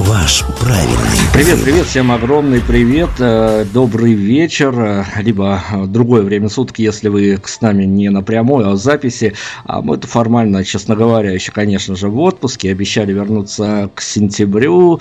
Ваш правильный. Привет, привет, всем огромный привет, э, добрый вечер, э, либо другое время суток, если вы с нами не напрямую, а в записи. А мы-то формально, честно говоря, еще, конечно же, в отпуске, обещали вернуться к сентябрю.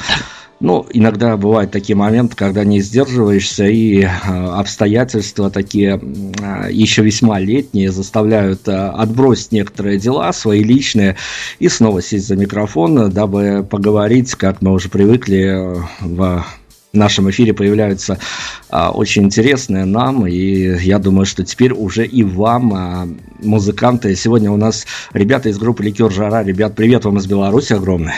Ну, иногда бывают такие моменты, когда не сдерживаешься, и э, обстоятельства такие э, еще весьма летние заставляют э, отбросить некоторые дела, свои личные, и снова сесть за микрофон, дабы поговорить, как мы уже привыкли в нашем эфире появляются а, очень интересные нам, и я думаю, что теперь уже и вам, а, музыканты. Сегодня у нас ребята из группы Ликер Жара. Ребят, привет вам из Беларуси огромное.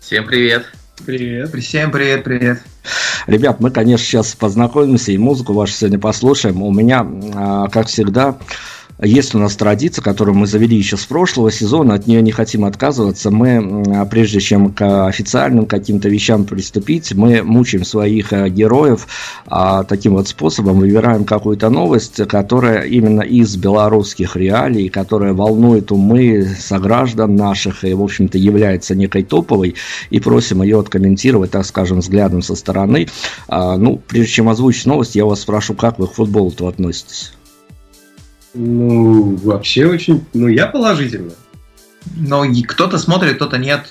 Всем привет. Привет. Всем привет, привет. Ребят, мы, конечно, сейчас познакомимся и музыку вашу сегодня послушаем. У меня, а, как всегда, есть у нас традиция, которую мы завели еще с прошлого сезона, от нее не хотим отказываться. Мы, а, прежде чем к официальным каким-то вещам приступить, мы мучаем своих а, героев а, таким вот способом, выбираем какую-то новость, которая именно из белорусских реалий, которая волнует умы сограждан наших и, в общем-то, является некой топовой, и просим ее откомментировать, так скажем, взглядом со стороны. А, ну, прежде чем озвучить новость, я вас спрошу, как вы к футболу-то относитесь? Ну, вообще очень... Ну, я положительно. Но кто-то смотрит, кто-то нет.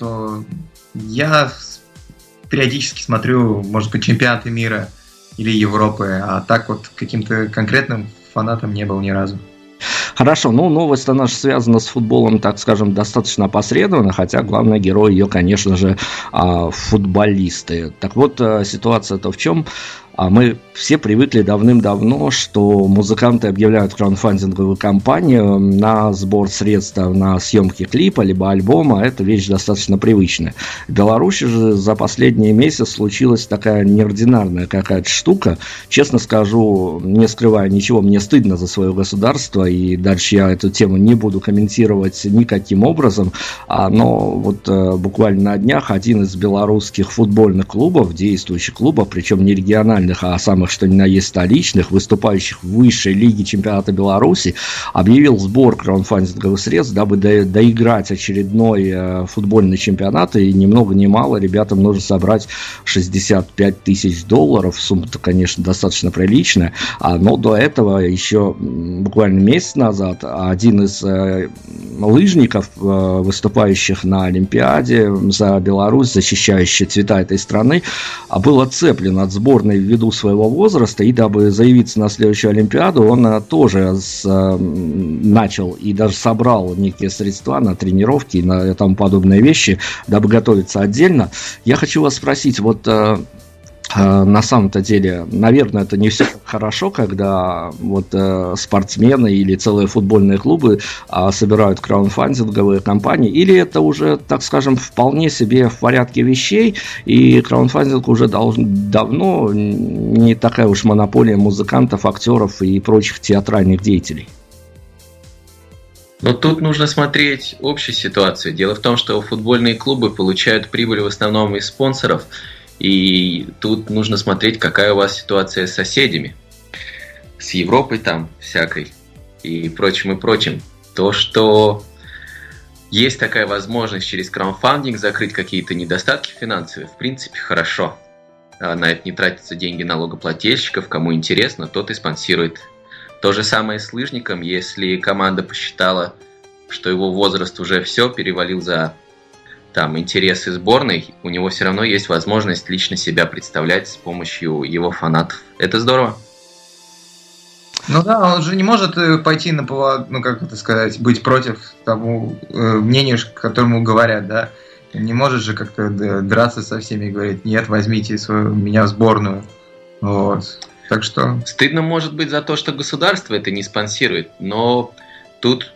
Я периодически смотрю, может быть, чемпионаты мира или Европы, а так вот каким-то конкретным фанатом не был ни разу. Хорошо, ну новость она же связана с футболом, так скажем, достаточно опосредованно, хотя главный герой ее, конечно же, а, футболисты. Так вот, э, ситуация-то в чем? А мы все привыкли давным-давно, что музыканты объявляют краудфандинговую кампанию на сбор средств на съемки клипа либо альбома. Это вещь достаточно привычная. В Беларуси же за последние месяцы случилась такая неординарная какая-то штука. Честно скажу, не скрывая ничего, мне стыдно за свое государство, и дальше я эту тему не буду комментировать никаким образом. А, но вот э, буквально на днях один из белорусских футбольных клубов, действующих клубов, причем не региональных, региональных, а самых что ни на есть столичных, выступающих в высшей лиге чемпионата Беларуси, объявил сбор краудфандинговых средств, дабы до, доиграть очередной э, футбольный чемпионат, и ни много ни мало ребятам нужно собрать 65 тысяч долларов, сумма-то, конечно, достаточно приличная, а, но до этого еще буквально месяц назад один из э, лыжников, э, выступающих на Олимпиаде за Беларусь, защищающий цвета этой страны, был отцеплен от сборной ввиду своего возраста, и дабы заявиться на следующую Олимпиаду, он э, тоже с, э, начал и даже собрал некие средства на тренировки и на тому подобные вещи, дабы готовиться отдельно. Я хочу вас спросить, вот э, на самом-то деле, наверное, это не все хорошо, когда вот э, спортсмены или целые футбольные клубы э, собирают краунфандинговые компании, или это уже, так скажем, вполне себе в порядке вещей, и краунфандинг уже должен, давно не такая уж монополия музыкантов, актеров и прочих театральных деятелей. Но тут нужно смотреть общую ситуацию. Дело в том, что футбольные клубы получают прибыль в основном из спонсоров – и тут нужно смотреть, какая у вас ситуация с соседями, с Европой там всякой и прочим и прочим. То, что есть такая возможность через краудфандинг закрыть какие-то недостатки финансовые, в принципе, хорошо. А на это не тратятся деньги налогоплательщиков, кому интересно, тот и спонсирует. То же самое с лыжником, если команда посчитала, что его возраст уже все, перевалил за там интересы сборной, у него все равно есть возможность лично себя представлять с помощью его фанатов. Это здорово. Ну да, он же не может э, пойти на повод, ну как это сказать, быть против тому э, мнению, которому говорят, да. Не может же как-то драться со всеми и говорить, нет, возьмите свою, меня в сборную. Вот. Так что... Стыдно может быть за то, что государство это не спонсирует, но тут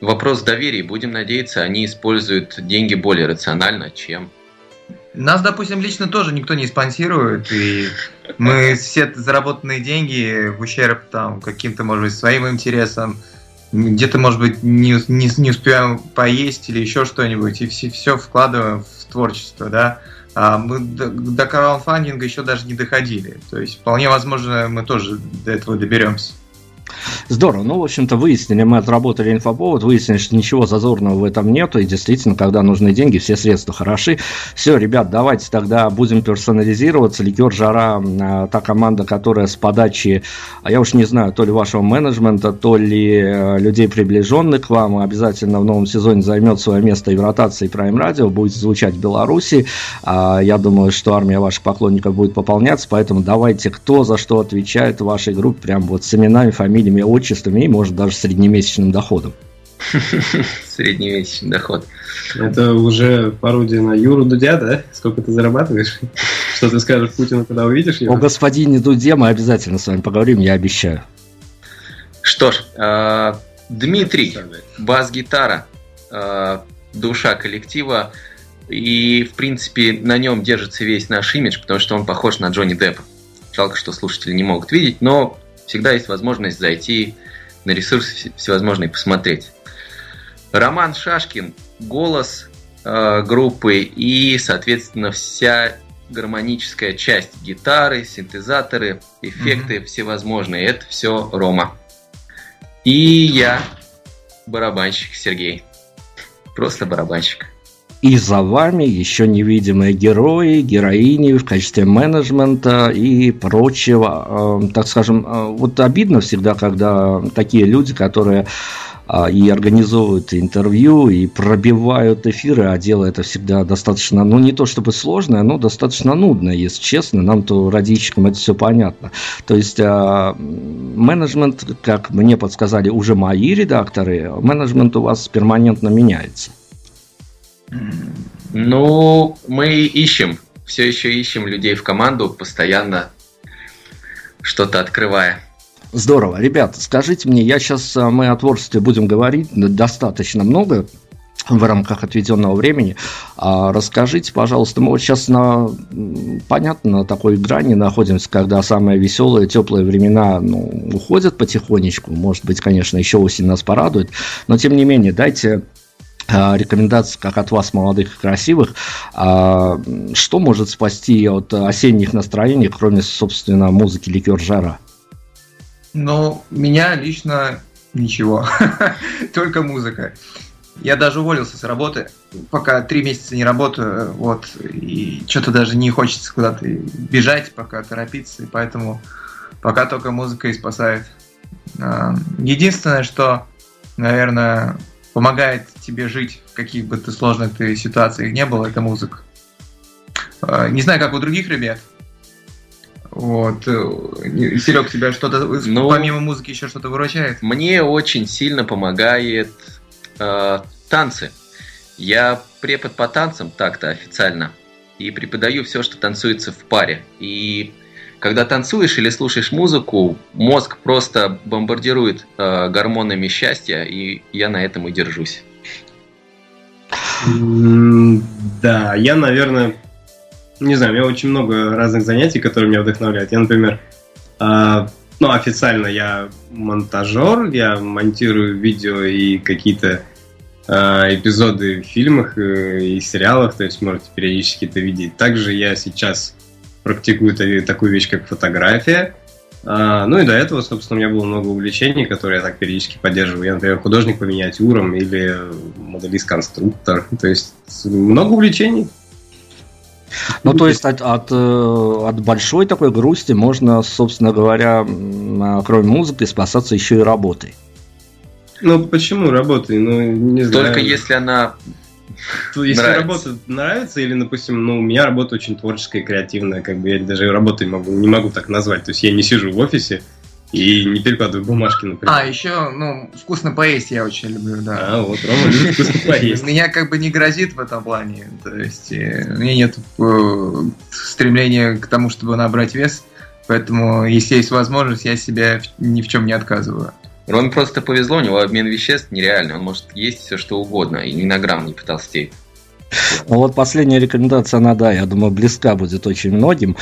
Вопрос доверия. Будем надеяться, они используют деньги более рационально, чем Нас, допустим, лично тоже никто не спонсирует, и мы все заработанные деньги в ущерб там каким-то, может быть, своим интересам, где-то, может быть, не, не, не успеваем поесть или еще что-нибудь, и все, все вкладываем в творчество, да. А мы до, до краудфандинга еще даже не доходили. То есть, вполне возможно, мы тоже до этого доберемся. Здорово. Ну, в общем-то, выяснили, мы отработали инфоповод, выяснили, что ничего зазорного в этом нету, и действительно, когда нужны деньги, все средства хороши. Все, ребят, давайте тогда будем персонализироваться. Ликер Жара, а, та команда, которая с подачи, а я уж не знаю, то ли вашего менеджмента, то ли э, людей, приближенных к вам, обязательно в новом сезоне займет свое место и в ротации Prime Radio, будет звучать в Беларуси. А, я думаю, что армия ваших поклонников будет пополняться, поэтому давайте, кто за что отвечает в вашей группе, прям вот с именами, фамилиями, фамилиями, отчествами и, может, даже среднемесячным доходом. Среднемесячный доход. Это уже пародия на Юру Дудя, да? Сколько ты зарабатываешь? Что ты скажешь Путину, когда увидишь его? О господине Дуде мы обязательно с вами поговорим, я обещаю. Что ж, э, Дмитрий, бас-гитара, э, душа коллектива, и, в принципе, на нем держится весь наш имидж, потому что он похож на Джонни Деппа. Жалко, что слушатели не могут видеть, но всегда есть возможность зайти на ресурсы всевозможные посмотреть. Роман Шашкин, голос э, группы и, соответственно, вся гармоническая часть гитары, синтезаторы, эффекты mm-hmm. всевозможные. Это все Рома. И я барабанщик Сергей. Просто барабанщик и за вами еще невидимые герои, героини в качестве менеджмента и прочего. Э, так скажем, э, вот обидно всегда, когда такие люди, которые э, и организовывают интервью, и пробивают эфиры, а дело это всегда достаточно, ну не то чтобы сложное, но достаточно нудное, если честно, нам-то радищикам это все понятно. То есть менеджмент, как мне подсказали уже мои редакторы, менеджмент у вас перманентно меняется. Ну, мы ищем, все еще ищем людей в команду, постоянно что-то открывая. Здорово. Ребят, скажите мне, я сейчас, э, мы о творчестве будем говорить достаточно много в рамках отведенного времени. А расскажите, пожалуйста, мы вот сейчас на, понятно, на такой грани находимся, когда самые веселые, теплые времена ну, уходят потихонечку. Может быть, конечно, еще осень нас порадует. Но, тем не менее, дайте рекомендаций, как от вас, молодых и красивых, а, что может спасти от осенних настроений, кроме, собственно, музыки «Ликер жара»? Ну, меня лично ничего, только музыка. Я даже уволился с работы, пока три месяца не работаю, вот, и что-то даже не хочется куда-то бежать, пока торопиться, и поэтому пока только музыка и спасает. А, единственное, что, наверное, помогает тебе жить, в каких бы ты сложных ты ситуациях не было, это музыка. А, не знаю, как у других ребят. Вот. Э, Серег, тебя что-то, ну, помимо музыки, еще что-то выручает? Мне очень сильно помогает э, танцы. Я препод по танцам так-то официально. И преподаю все, что танцуется в паре. И когда танцуешь или слушаешь музыку, мозг просто бомбардирует э, гормонами счастья, и я на этом и держусь. Да, я, наверное, не знаю, у меня очень много разных занятий, которые меня вдохновляют. Я, например, э, ну, официально я монтажер, я монтирую видео и какие-то э, эпизоды в фильмах э, и сериалах, то есть можете периодически это видеть. Также я сейчас практикую такую вещь, как фотография. А, ну и до этого, собственно, у меня было много увлечений, которые я так периодически поддерживаю. Я, например, художник по миниатюрам или моделист-конструктор. То есть много увлечений. Ну, то есть от, от, э, от большой такой грусти можно, собственно говоря, кроме музыки, спасаться еще и работой. Ну, почему работой? Ну, не знаю. Только если она если нравится. работа нравится, или, допустим, ну, у меня работа очень творческая и креативная, как бы я даже работой могу, не могу так назвать. То есть я не сижу в офисе и не перекладываю бумажки, например. А, еще, ну, вкусно поесть я очень люблю, да. А, вот, Рома любит вкусно поесть. Меня как бы не грозит в этом плане. То есть э, у меня нет э, стремления к тому, чтобы набрать вес. Поэтому, если есть возможность, я себя ни в чем не отказываю. Роме просто повезло, у него обмен веществ нереальный. Он может есть все что угодно и ни на грамм не потолстеет. Ну вот последняя рекомендация, она, да, я думаю, близка будет очень многим.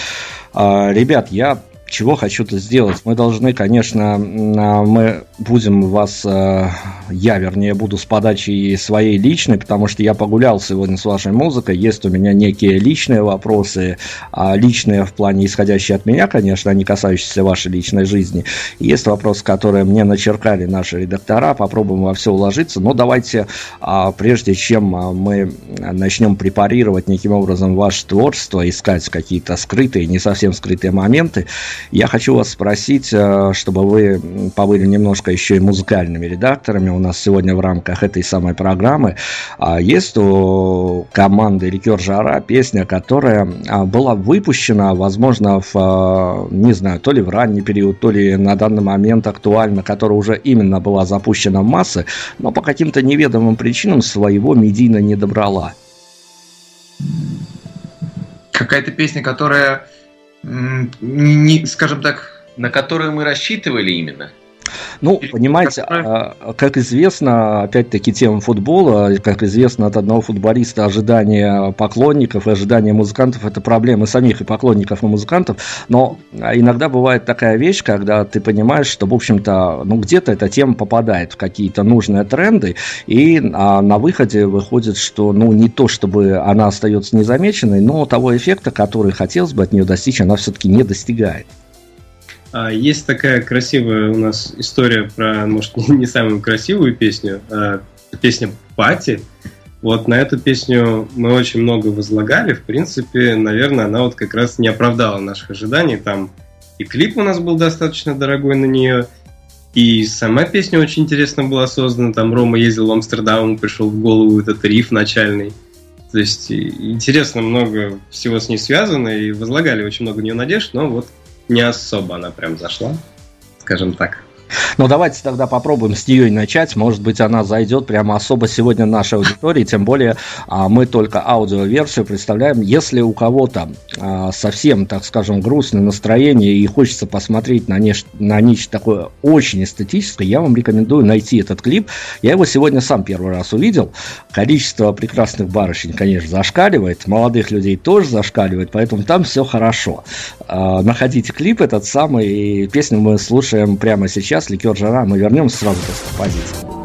А, ребят, я чего хочу-то сделать? Мы должны, конечно, мы будем вас, э, я, вернее, буду с подачи своей личной, потому что я погулял сегодня с вашей музыкой, есть у меня некие личные вопросы, а личные в плане исходящие от меня, конечно, а не касающиеся вашей личной жизни. Есть вопросы, которые мне начеркали наши редактора, попробуем во все уложиться, но давайте, а, прежде чем мы начнем препарировать неким образом ваше творчество, искать какие-то скрытые, не совсем скрытые моменты, я хочу вас спросить, э, чтобы вы побыли немножко еще и музыкальными редакторами у нас сегодня в рамках этой самой программы. А есть у команды «Рекер Жара» песня, которая а, была выпущена, возможно, в, э, не знаю, то ли в ранний период, то ли на данный момент актуальна, которая уже именно была запущена в массы, но по каким-то неведомым причинам своего медийно не добрала. Какая-то песня, которая не, скажем так... На которую мы рассчитывали именно? Ну, понимаете, а, как известно, опять-таки тема футбола, как известно от одного футболиста, ожидания поклонников и ожидания музыкантов – это проблемы самих и поклонников, и музыкантов. Но иногда бывает такая вещь, когда ты понимаешь, что, в общем-то, ну, где-то эта тема попадает в какие-то нужные тренды, и а, на выходе выходит, что, ну, не то, чтобы она остается незамеченной, но того эффекта, который хотелось бы от нее достичь, она все-таки не достигает. А, есть такая красивая у нас история про, может, не самую красивую песню, а песня «Пати». Вот на эту песню мы очень много возлагали. В принципе, наверное, она вот как раз не оправдала наших ожиданий. Там и клип у нас был достаточно дорогой на нее, и сама песня очень интересно была создана. Там Рома ездил в Амстердам, ему пришел в голову этот риф начальный. То есть интересно много всего с ней связано, и возлагали очень много в нее надежд, но вот не особо она прям зашла, скажем так. Ну, давайте тогда попробуем с нее и начать. Может быть, она зайдет прямо особо сегодня нашей аудитории. Тем более, а, мы только аудиоверсию представляем. Если у кого-то а, совсем, так скажем, грустное настроение и хочется посмотреть на, нечто, на нечто такое очень эстетическое, я вам рекомендую найти этот клип. Я его сегодня сам первый раз увидел. Количество прекрасных барышень, конечно, зашкаливает. Молодых людей тоже зашкаливает, поэтому там все хорошо. А, находите клип этот самый, и песню мы слушаем прямо сейчас сейчас ликер жара. Мы вернемся сразу после композиции.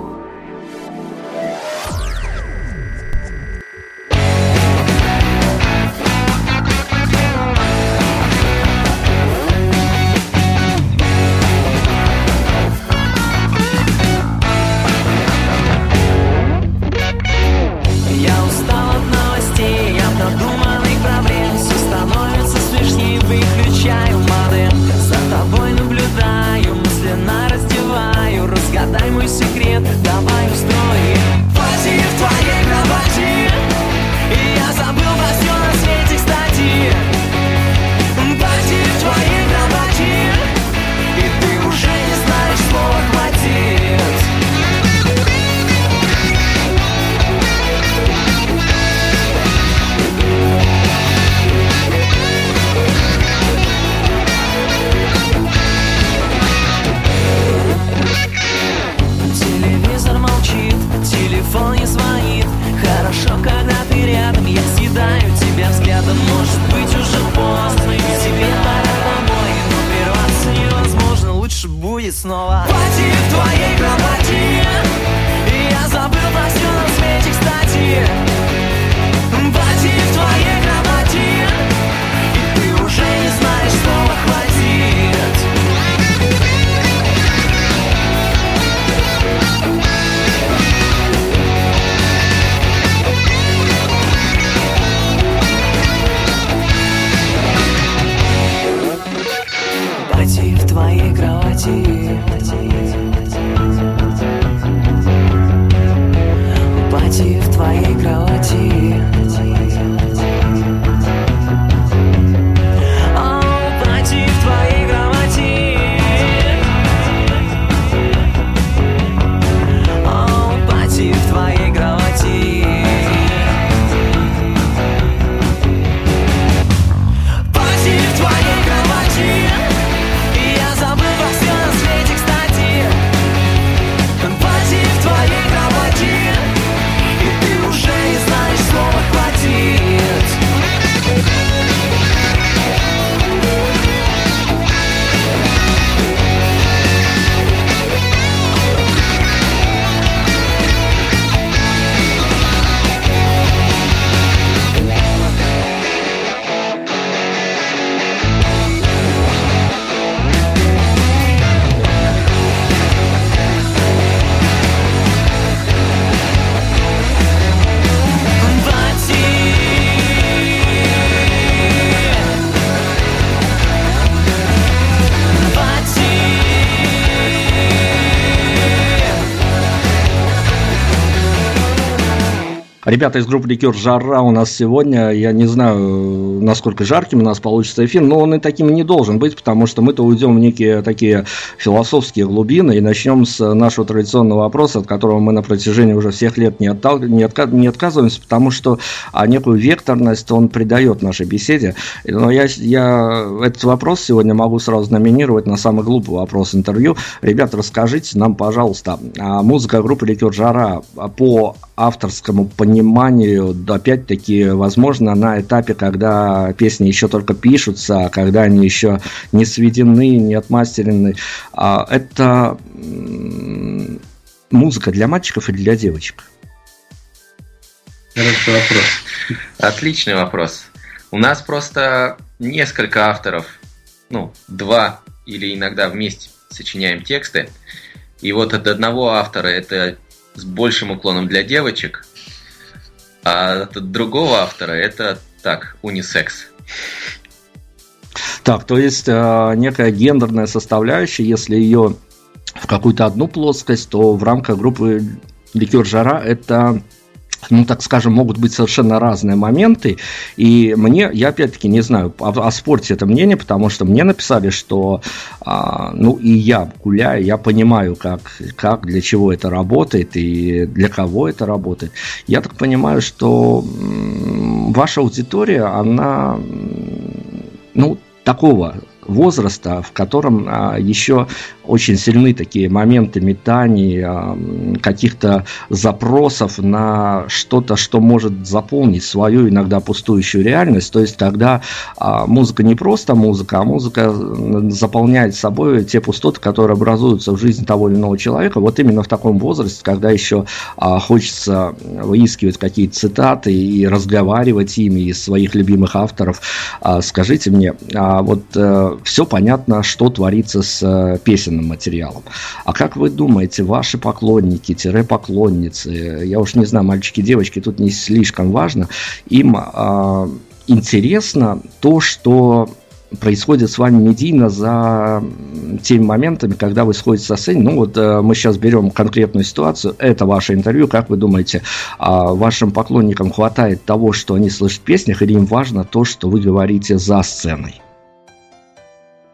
Ребята из группы Ликер Жара у нас сегодня, я не знаю, насколько жарким у нас получится эфир, но он и таким не должен быть, потому что мы-то уйдем в некие такие философские глубины и начнем с нашего традиционного вопроса, от которого мы на протяжении уже всех лет не, оттал... не, отка... не отказываемся, потому что а, некую векторность он придает нашей беседе. Но я, я этот вопрос сегодня могу сразу номинировать на самый глупый вопрос интервью. Ребята, расскажите нам, пожалуйста, а музыка группы Ликер Жара по авторскому пониманию, опять-таки, возможно, на этапе, когда песни еще только пишутся, когда они еще не сведены, не отмастерены, а, это музыка для мальчиков или для девочек? Хороший вопрос. Отличный вопрос. У нас просто несколько авторов, ну, два или иногда вместе сочиняем тексты. И вот от одного автора это с большим уклоном для девочек, а от другого автора это так, унисекс. Так, то есть э, некая гендерная составляющая, если ее в какую-то одну плоскость, то в рамках группы Ликер Жара это ну, так скажем, могут быть совершенно разные моменты. И мне, я опять-таки не знаю о, о спорте это мнение, потому что мне написали, что, а, ну, и я гуляю, я понимаю, как, как, для чего это работает и для кого это работает. Я так понимаю, что ваша аудитория, она, ну, такого возраста, в котором а, еще очень сильны такие моменты метаний, а, каких-то запросов на что-то, что может заполнить свою иногда пустующую реальность. То есть, когда а, музыка не просто музыка, а музыка заполняет собой те пустоты, которые образуются в жизни того или иного человека, вот именно в таком возрасте, когда еще хочется выискивать какие-то цитаты и разговаривать ими из своих любимых авторов. Скажите мне, вот а, все понятно, что творится с а, песен художественным материалом. А как вы думаете, ваши поклонники-поклонницы, я уж не знаю, мальчики, девочки, тут не слишком важно, им э, интересно то, что происходит с вами медийно за теми моментами, когда вы сходите со сцены. Ну вот э, мы сейчас берем конкретную ситуацию, это ваше интервью, как вы думаете, э, вашим поклонникам хватает того, что они слышат в песнях, или им важно то, что вы говорите за сценой?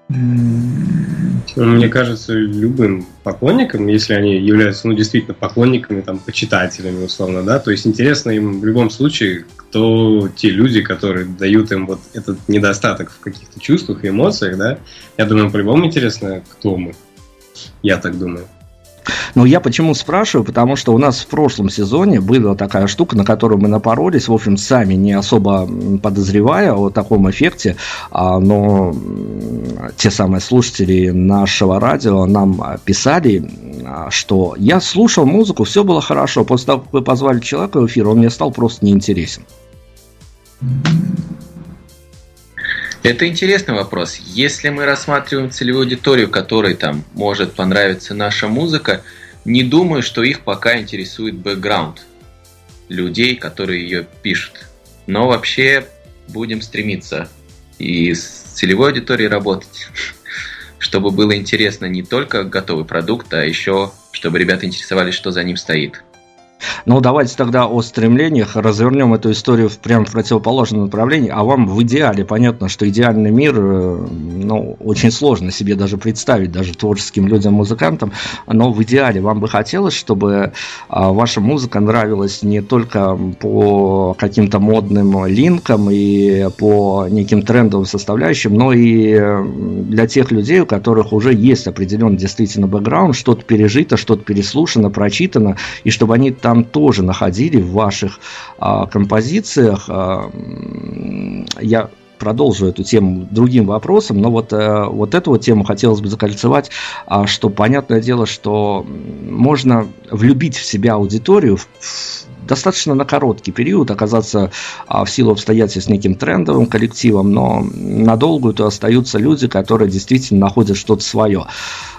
Мне кажется, любым поклонникам, если они являются, ну, действительно поклонниками, там, почитателями, условно, да, то есть интересно им в любом случае, кто те люди, которые дают им вот этот недостаток в каких-то чувствах и эмоциях, да, я думаю, по-любому интересно, кто мы. Я так думаю. Но я почему спрашиваю? Потому что у нас в прошлом сезоне была такая штука, на которую мы напоролись, в общем, сами не особо подозревая о таком эффекте, а, но те самые слушатели нашего радио нам писали, а, что я слушал музыку, все было хорошо, после того, как вы позвали человека в эфир, он мне стал просто неинтересен. Это интересный вопрос. Если мы рассматриваем целевую аудиторию, которой там может понравиться наша музыка, не думаю, что их пока интересует бэкграунд людей, которые ее пишут. Но вообще будем стремиться и с целевой аудиторией работать, чтобы было интересно не только готовый продукт, а еще чтобы ребята интересовались, что за ним стоит. Ну, давайте тогда о стремлениях развернем эту историю в прям в противоположном направлении. А вам в идеале, понятно, что идеальный мир, э, ну, очень сложно себе даже представить, даже творческим людям, музыкантам, но в идеале вам бы хотелось, чтобы а, ваша музыка нравилась не только по каким-то модным линкам и по неким трендовым составляющим, но и для тех людей, у которых уже есть определенный действительно бэкграунд, что-то пережито, что-то переслушано, прочитано, и чтобы они там там тоже находили в ваших а, композициях. А, я продолжу эту тему другим вопросом, но вот, э, вот эту вот тему хотелось бы закольцевать, а, что понятное дело, что можно влюбить в себя аудиторию в, достаточно на короткий период оказаться а, в силу обстоятельств неким трендовым коллективом, но надолго то остаются люди, которые действительно находят что-то свое.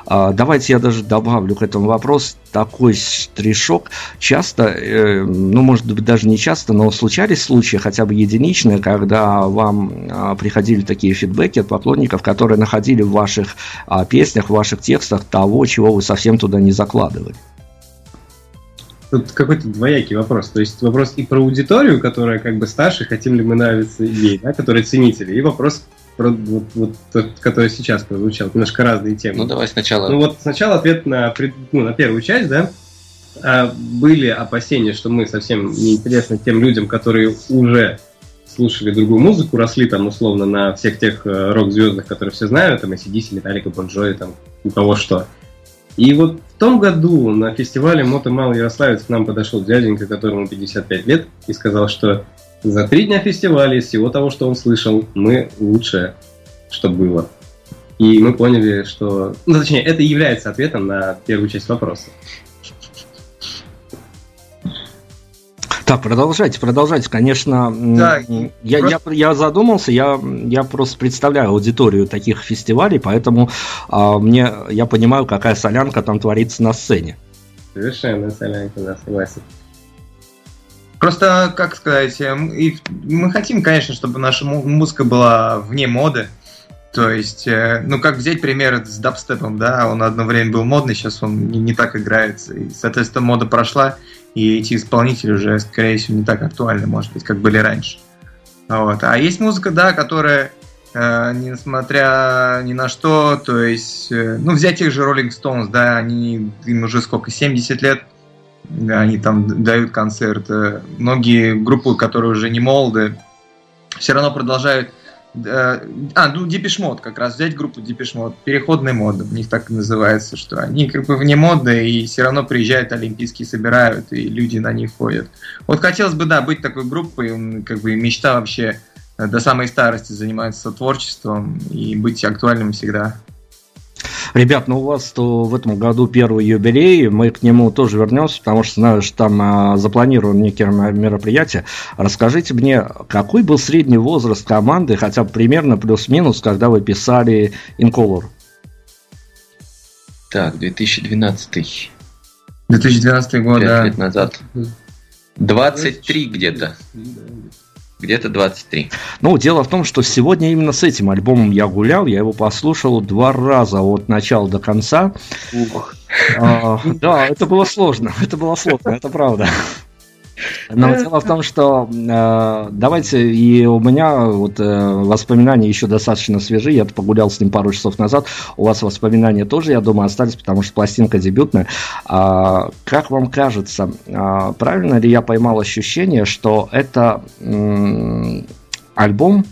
А, давайте я даже добавлю к этому вопрос такой штришок. Часто, э, ну, может быть, даже не часто, но случались случаи, хотя бы единичные, когда вам а, приходили такие фидбэки от поклонников, которые находили в ваших песнях, в ваших текстах того, чего вы совсем туда не закладывали. Тут какой-то двоякий вопрос. То есть вопрос и про аудиторию, которая как бы старше, хотим ли мы нравиться ей, да, которые ценители, и вопрос про вот, вот тот, который сейчас прозвучал, немножко разные темы. Ну давай сначала. Ну вот сначала ответ на, ну, на первую часть, да. А, были опасения, что мы совсем неинтересны тем людям, которые уже слушали другую музыку, росли там условно на всех тех э, рок-звездах, которые все знают, там ACDC, Металлика, Бон Джови, там у кого что. И вот том году на фестивале Мото Мал Ярославец к нам подошел дяденька, которому 55 лет, и сказал, что за три дня фестиваля из всего того, что он слышал, мы лучшее, что было. И мы поняли, что... Ну, точнее, это является ответом на первую часть вопроса. Так, продолжайте, продолжайте. Конечно, да, я, просто... я, я задумался, я, я просто представляю аудиторию таких фестивалей, поэтому а, мне я понимаю, какая солянка там творится на сцене. Совершенно солянка, да, согласен. Просто, как сказать, э, мы хотим, конечно, чтобы наша музыка была вне моды. То есть, э, ну, как взять пример с дабстепом, да, он одно время был модный, сейчас он не, не так играется. И, соответственно, мода прошла, и эти исполнители уже, скорее всего, не так актуальны, может быть, как были раньше. Вот. А есть музыка, да, которая, э, несмотря ни на что, то есть, э, ну, взять тех же Rolling Stones, да, они, им уже сколько, 70 лет, да, они там дают концерты. Многие группы, которые уже не молоды, все равно продолжают а, ну, Депешмод как раз, взять группу Депешмод, переходный мод, у них так и называется, что они как бы вне моды и все равно приезжают олимпийские, собирают, и люди на них ходят. Вот хотелось бы, да, быть такой группой, как бы мечта вообще э, до самой старости заниматься творчеством и быть актуальным всегда. Ребят, ну у вас то в этом году первый юбилей, мы к нему тоже вернемся, потому что знаю, что там а, запланировано некие мероприятия. Расскажите мне, какой был средний возраст команды, хотя бы примерно плюс-минус, когда вы писали Incolor? Так, 2012. 2012 год, 5 да. лет назад. 23 где-то. Где-то 23. Ну, дело в том, что сегодня именно с этим альбомом я гулял, я его послушал два раза от начала до конца. Ух. А, да, это было сложно, это было сложно, это правда. Но дело в том, что э, давайте, и у меня вот э, воспоминания еще достаточно свежие, я погулял с ним пару часов назад, у вас воспоминания тоже, я думаю, остались, потому что пластинка дебютная. А, как вам кажется, а, правильно ли я поймал ощущение, что это м- альбом,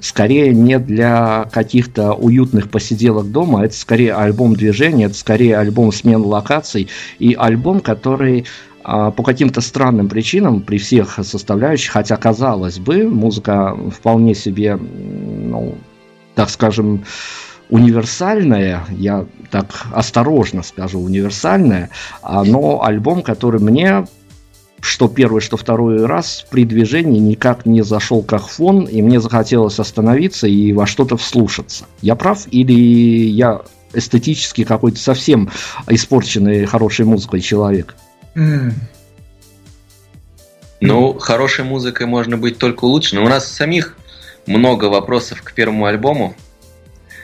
скорее не для каких-то уютных посиделок дома, это скорее альбом движения, это скорее альбом смен локаций и альбом, который а, по каким-то странным причинам при всех составляющих, хотя казалось бы, музыка вполне себе, ну, так скажем, универсальная, я так осторожно скажу, универсальная, а, но альбом, который мне что первый, что второй раз при движении никак не зашел как фон, и мне захотелось остановиться и во что-то вслушаться. Я прав или я эстетически какой-то совсем испорченный хорошей музыкой человек? Ну, хорошей музыкой можно быть только улучшенным. У нас самих много вопросов к первому альбому.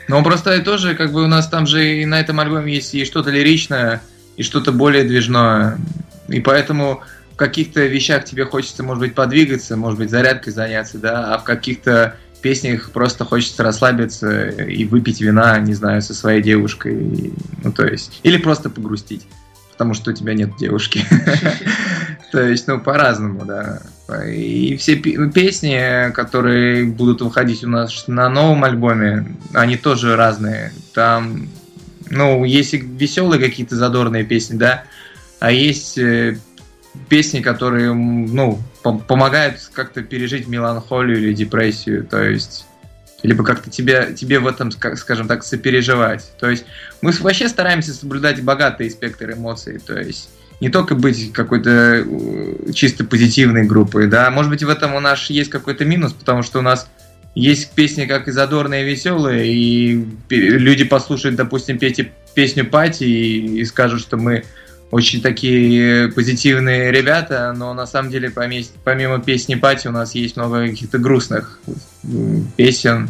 Ну, просто тоже, как бы у нас там же и на этом альбоме есть и что-то лиричное, и что-то более движное. И поэтому в каких-то вещах тебе хочется, может быть, подвигаться, может быть, зарядкой заняться, да, а в каких-то песнях просто хочется расслабиться и выпить вина, не знаю, со своей девушкой. Ну, то есть, или просто погрустить потому что у тебя нет девушки. То есть, ну, по-разному, да. И все песни, которые будут выходить у нас на новом альбоме, они тоже разные. Там, ну, есть веселые какие-то задорные песни, да, а есть э, песни, которые, ну, помогают как-то пережить меланхолию или депрессию. То есть либо как-то тебе, тебе в этом, скажем так, сопереживать. То есть мы вообще стараемся соблюдать богатый спектр эмоций, то есть не только быть какой-то э, чисто позитивной группой, да, может быть в этом у нас есть какой-то минус, потому что у нас есть песни как и задорные, и веселые, и люди послушают, допустим, пети, песню Пати и скажут, что мы очень такие позитивные ребята, но на самом деле помимо песни Пати у нас есть много каких-то грустных песен,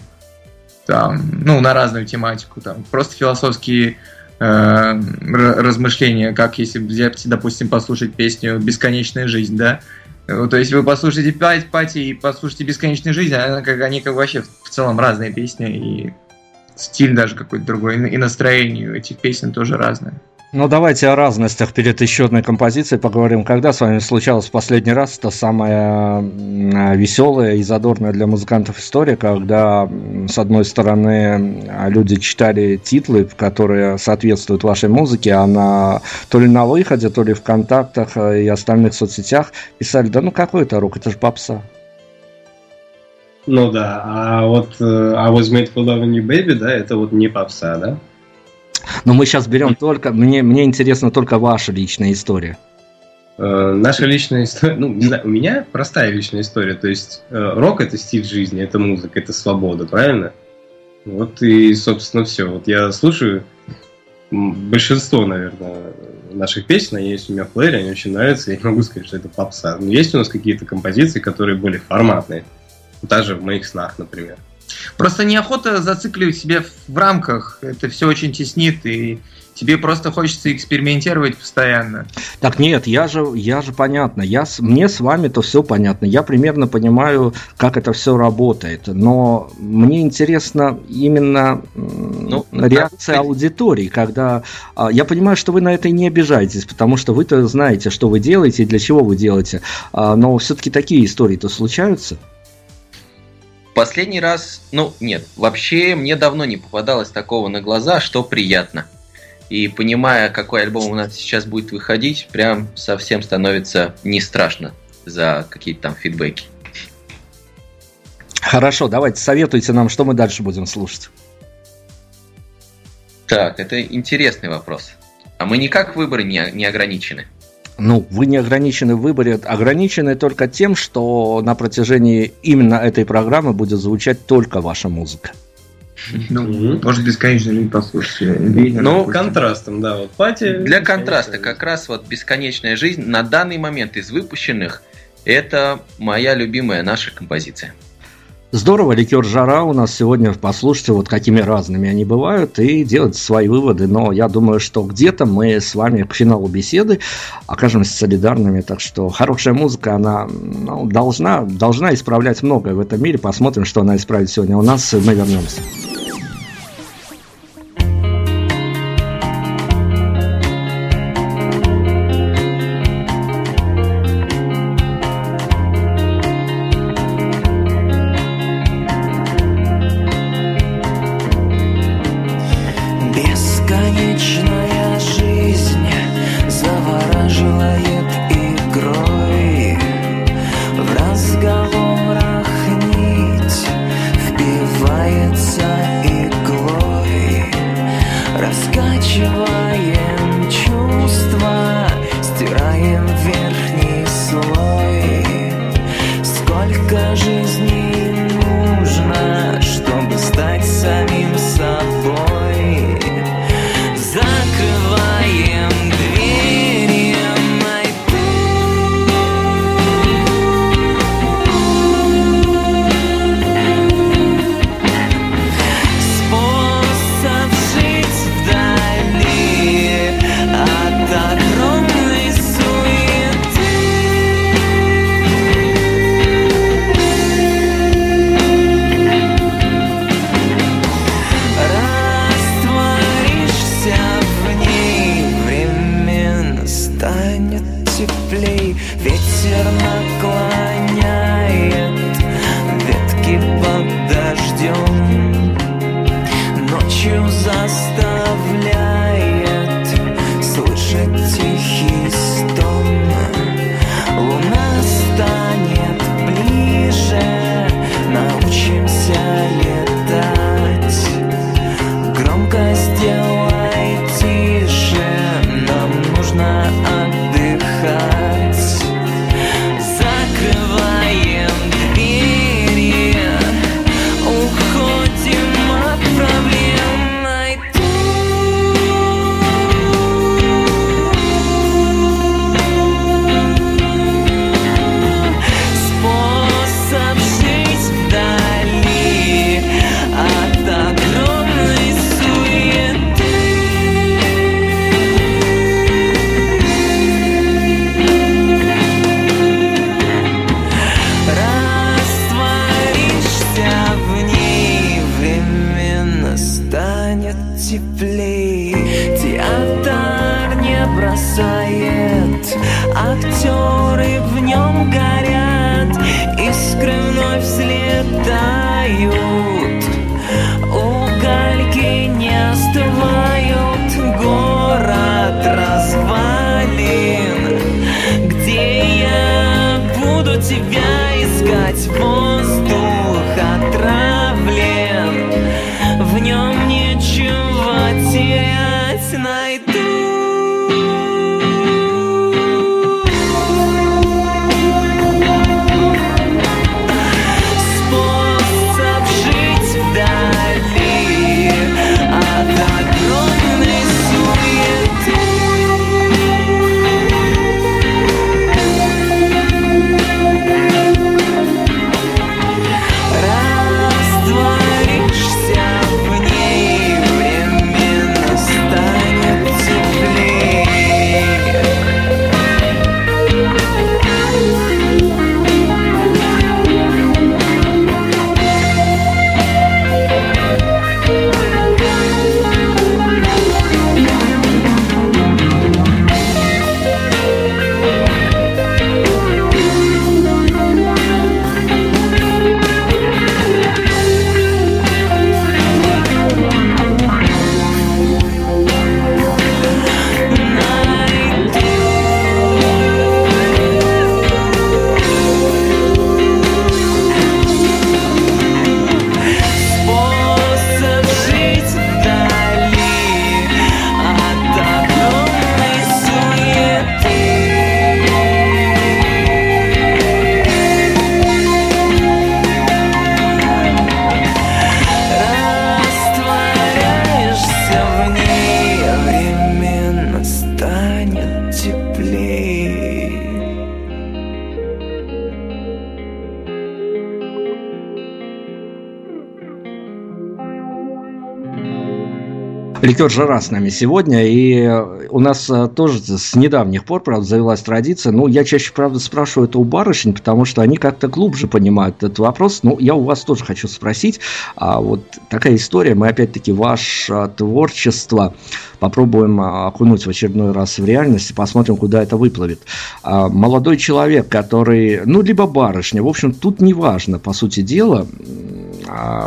там, ну, на разную тематику, там, просто философские э, размышления, как если взять, допустим, послушать песню «Бесконечная жизнь», да? То есть вы послушаете пять пати и послушаете «Бесконечную жизнь», а как, они как вообще в целом разные песни, и стиль даже какой-то другой, и настроение у этих песен тоже разное. Ну, давайте о разностях перед еще одной композицией поговорим. Когда с вами случалось в последний раз та самая веселая и задорная для музыкантов история, когда, с одной стороны, люди читали титлы, которые соответствуют вашей музыке, а на, то ли на выходе, то ли в контактах и остальных соцсетях писали, да ну какой это рок, это же попса. Ну да, а вот I was made for loving you, baby, да, это вот не попса, да? Но мы сейчас берем только, мне, мне интересна только ваша личная история. Э, наша личная история, ну, не знаю, у меня простая личная история, то есть э, рок это стиль жизни, это музыка, это свобода, правильно? Вот и, собственно, все. Вот я слушаю большинство, наверное, наших песен, они есть у меня в плеере, они очень нравятся, я не могу сказать, что это попса. Но есть у нас какие-то композиции, которые более форматные. Даже в моих снах, например. Просто неохота зацикливать себя в рамках. Это все очень теснит, и тебе просто хочется экспериментировать постоянно. Так нет, я же, я же понятно. Я, мне с вами-то все понятно. Я примерно понимаю, как это все работает. Но мне интересно именно ну, реакция да. аудитории, когда... А, я понимаю, что вы на это не обижаетесь, потому что вы-то знаете, что вы делаете и для чего вы делаете. А, но все-таки такие истории-то случаются. Последний раз, ну нет, вообще мне давно не попадалось такого на глаза, что приятно. И понимая, какой альбом у нас сейчас будет выходить, прям совсем становится не страшно за какие-то там фидбэки. Хорошо, давайте советуйте нам, что мы дальше будем слушать. Так, это интересный вопрос. А мы никак выборы не, не ограничены ну, вы не ограничены в выборе, ограничены только тем, что на протяжении именно этой программы будет звучать только ваша музыка. Ну, mm-hmm. может, бесконечно жизнь послушать. Ну, контрастом, да, вот пати. Для контраста как раз вот бесконечная жизнь на данный момент из выпущенных это моя любимая наша композиция. Здорово, ликер жара у нас сегодня. Послушайте, вот какими разными они бывают, и делать свои выводы. Но я думаю, что где-то мы с вами к финалу беседы окажемся солидарными. Так что хорошая музыка, она ну, должна, должна исправлять многое в этом мире. Посмотрим, что она исправит сегодня у нас. Мы вернемся. Ликер Жара с нами сегодня, и у нас э, тоже с недавних пор, правда, завелась традиция, ну, я чаще, правда, спрашиваю это у барышень, потому что они как-то глубже понимают этот вопрос, ну, я у вас тоже хочу спросить, а вот такая история, мы опять-таки ваше творчество попробуем а, окунуть в очередной раз в реальность и посмотрим, куда это выплывет. А, Молодой человек, который, ну, либо барышня, в общем, тут не важно, по сути дела,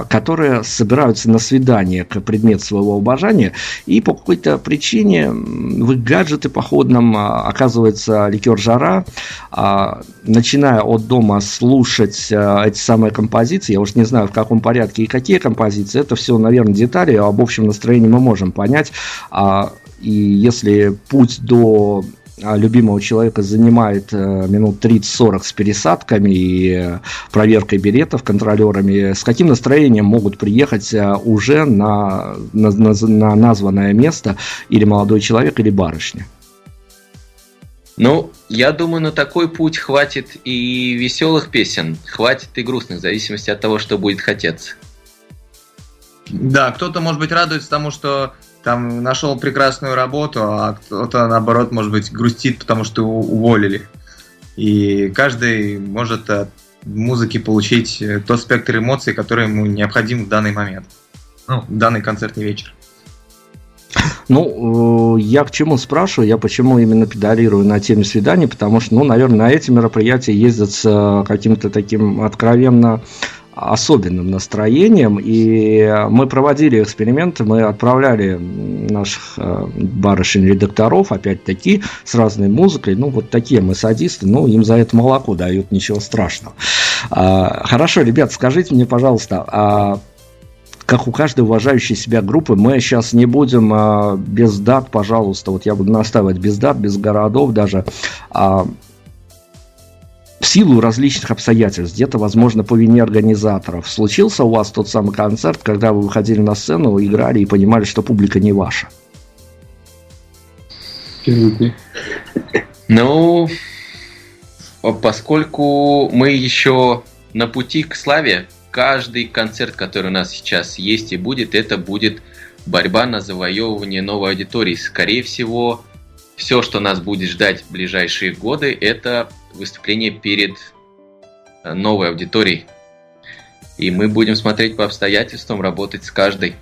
которые собираются на свидание к предмету своего обожания, и по какой-то причине в их гаджеты походном а, оказывается ликер жара, а, начиная от дома слушать а, эти самые композиции, я уж не знаю в каком порядке и какие композиции, это все, наверное, детали, а об общем настроении мы можем понять, а, и если путь до а, любимого человека занимает э, минут 30-40 с пересадками и э, проверкой билетов контролерами, с каким настроением могут приехать э, уже на, на, на- на названное место или молодой человек, или барышня? Ну, я думаю, на такой путь хватит и веселых песен, хватит и грустных, в зависимости от того, что будет хотеться. Да, кто-то, может быть, радуется тому, что там нашел прекрасную работу, а кто-то, наоборот, может быть, грустит, потому что его уволили. И каждый может от музыки получить э, тот спектр эмоций, который ему необходим в данный момент. Ну, в данный концертный вечер. Ну, э, я к чему спрашиваю, я почему именно педалирую на теме свиданий, потому что, ну, наверное, на эти мероприятия ездят с э, каким-то таким откровенно особенным настроением, и мы проводили эксперименты, мы отправляли наших э, барышень-редакторов, опять-таки, с разной музыкой, ну, вот такие мы садисты, ну, им за это молоко дают, ничего страшного. А, Хорошо, ребят, скажите мне, пожалуйста, а как у каждой уважающей себя группы, мы сейчас не будем а, без дат, пожалуйста, вот я буду настаивать без дат, без городов даже, а, в силу различных обстоятельств, где-то, возможно, по вине организаторов, случился у вас тот самый концерт, когда вы выходили на сцену, играли и понимали, что публика не ваша? Ну, поскольку мы еще на пути к славе, каждый концерт, который у нас сейчас есть и будет, это будет борьба на завоевывание новой аудитории. Скорее всего, все, что нас будет ждать в ближайшие годы, это выступление перед э, новой аудиторией. И мы будем смотреть по обстоятельствам, работать с каждой,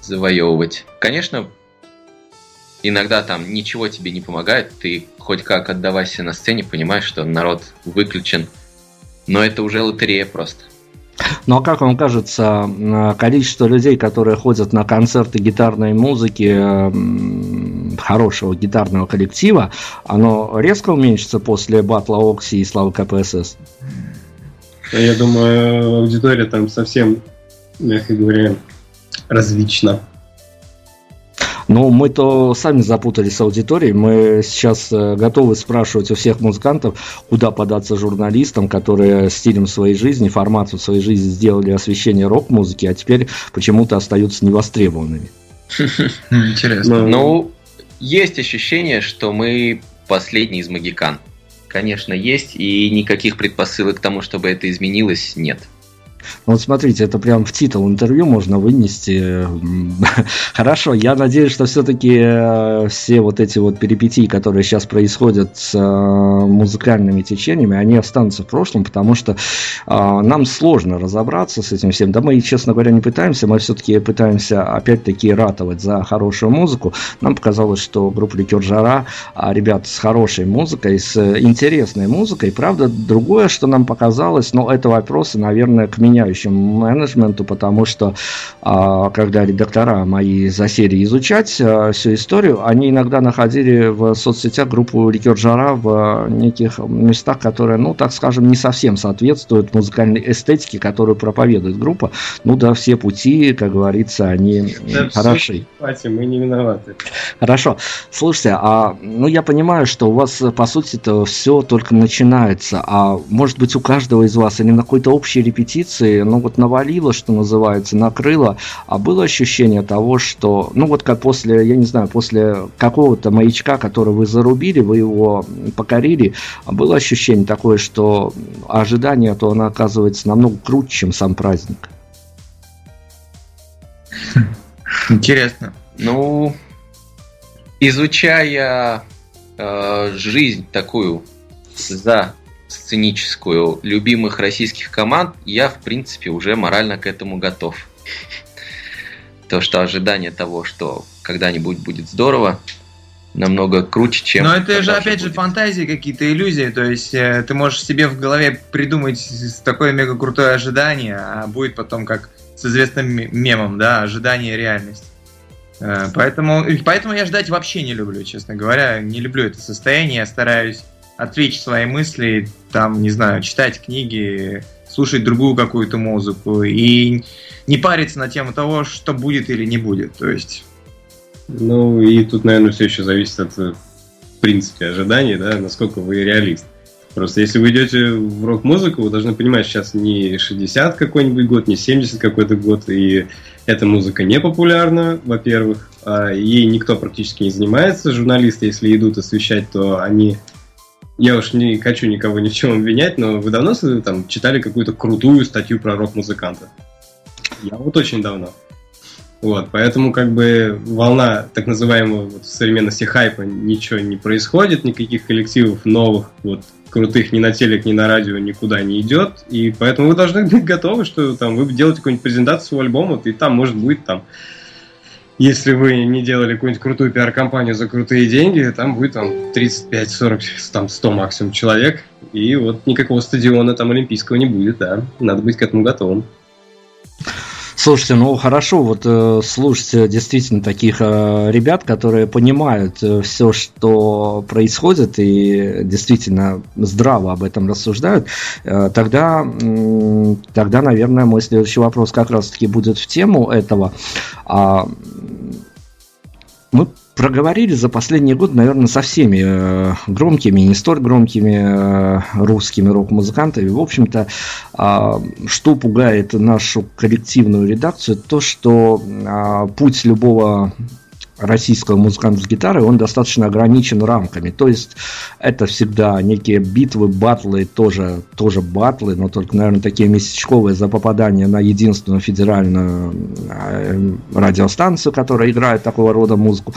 завоевывать. Конечно, иногда там ничего тебе не помогает, ты хоть как отдавайся на сцене, понимаешь, что народ выключен, но это уже лотерея просто. Ну а как вам кажется, количество людей, которые ходят на концерты гитарной музыки хорошего гитарного коллектива, оно резко уменьшится после батла Окси и Славы КПСС? Я думаю, аудитория там совсем, мягко говоря, различна. Ну, мы-то сами запутались с аудиторией. Мы сейчас э, готовы спрашивать у всех музыкантов, куда податься журналистам, которые стилем своей жизни, форматом своей жизни сделали освещение рок-музыки, а теперь почему-то остаются невостребованными. Интересно. Ну, есть ощущение, что мы последний из магикан. Конечно, есть, и никаких предпосылок к тому, чтобы это изменилось, нет. Ну, вот смотрите, это прям в титул интервью можно вынести. Хорошо, я надеюсь, что все-таки э, все вот эти вот перипетии, которые сейчас происходят с э, музыкальными течениями, они останутся в прошлом, потому что а, нам сложно разобраться с этим всем. Да мы, честно говоря, не пытаемся, мы все-таки пытаемся опять-таки ратовать за хорошую музыку. Нам показалось, что группа Ликер Жара, а, ребят с хорошей музыкой, с интересной музыкой. Правда, другое, что нам показалось, но это вопросы, наверное, к менеджеру меняющим менеджменту, потому что а, когда редактора мои засели изучать а, всю историю, они иногда находили в соцсетях группу Ликер Жара в неких местах, которые, ну, так скажем, не совсем соответствуют музыкальной эстетике, которую проповедует группа. Ну да, все пути, как говорится, они да, хороши. Все, мы не виноваты. Хорошо. Слушайте, а ну я понимаю, что у вас по сути это все только начинается, а может быть у каждого из вас или на какой-то общей репетиции эмоции, ну вот навалило, что называется, накрыло, а было ощущение того, что, ну вот как после, я не знаю, после какого-то маячка, который вы зарубили, вы его покорили, а было ощущение такое, что ожидание, то оно оказывается намного круче, чем сам праздник. Интересно. Ну, изучая э, жизнь такую за сценическую любимых российских команд, я, в принципе, уже морально к этому готов. То, что ожидание того, что когда-нибудь будет здорово, намного круче, чем... Но это же, опять же, будет. фантазии какие-то, иллюзии. То есть э, ты можешь себе в голове придумать такое мега крутое ожидание, а будет потом как с известным мемом, да, ожидание реальность. Э, поэтому, поэтому я ждать вообще не люблю, честно говоря. Не люблю это состояние. Я стараюсь отвлечь свои мысли, там, не знаю, читать книги, слушать другую какую-то музыку и не париться на тему того, что будет или не будет. То есть. Ну, и тут, наверное, все еще зависит от, в принципе, ожиданий, да, насколько вы реалист. Просто если вы идете в рок-музыку, вы должны понимать, сейчас не 60 какой-нибудь год, не 70 какой-то год, и эта музыка не популярна, во-первых, а ей никто практически не занимается. Журналисты, если идут освещать, то они я уж не хочу никого ни в чем обвинять, но вы давно там читали какую-то крутую статью про рок-музыканта? Я вот очень давно. Вот, поэтому как бы волна так называемого вот, в современности хайпа ничего не происходит, никаких коллективов новых, вот, крутых ни на телек, ни на радио никуда не идет, и поэтому вы должны быть готовы, что там вы делаете какую-нибудь презентацию своего альбома, и там может быть там если вы не делали какую-нибудь крутую пиар-компанию за крутые деньги, там будет там 35, 40, там 100 максимум человек, и вот никакого стадиона там олимпийского не будет, да, надо быть к этому готовым. Слушайте, ну хорошо, вот э, слушайте действительно таких э, ребят, которые понимают э, все, что происходит, и действительно здраво об этом рассуждают, э, тогда, э, тогда, наверное, мой следующий вопрос как раз-таки будет в тему этого. А, мы проговорили за последний год, наверное, со всеми э, громкими, не столь громкими э, русскими рок-музыкантами. В общем-то, а, что пугает нашу коллективную редакцию, то, что а, путь любого российского музыканта с гитарой, он достаточно ограничен рамками. То есть это всегда некие битвы, батлы, тоже, тоже батлы, но только, наверное, такие месячковые за попадание на единственную федеральную э, радиостанцию, которая играет такого рода музыку.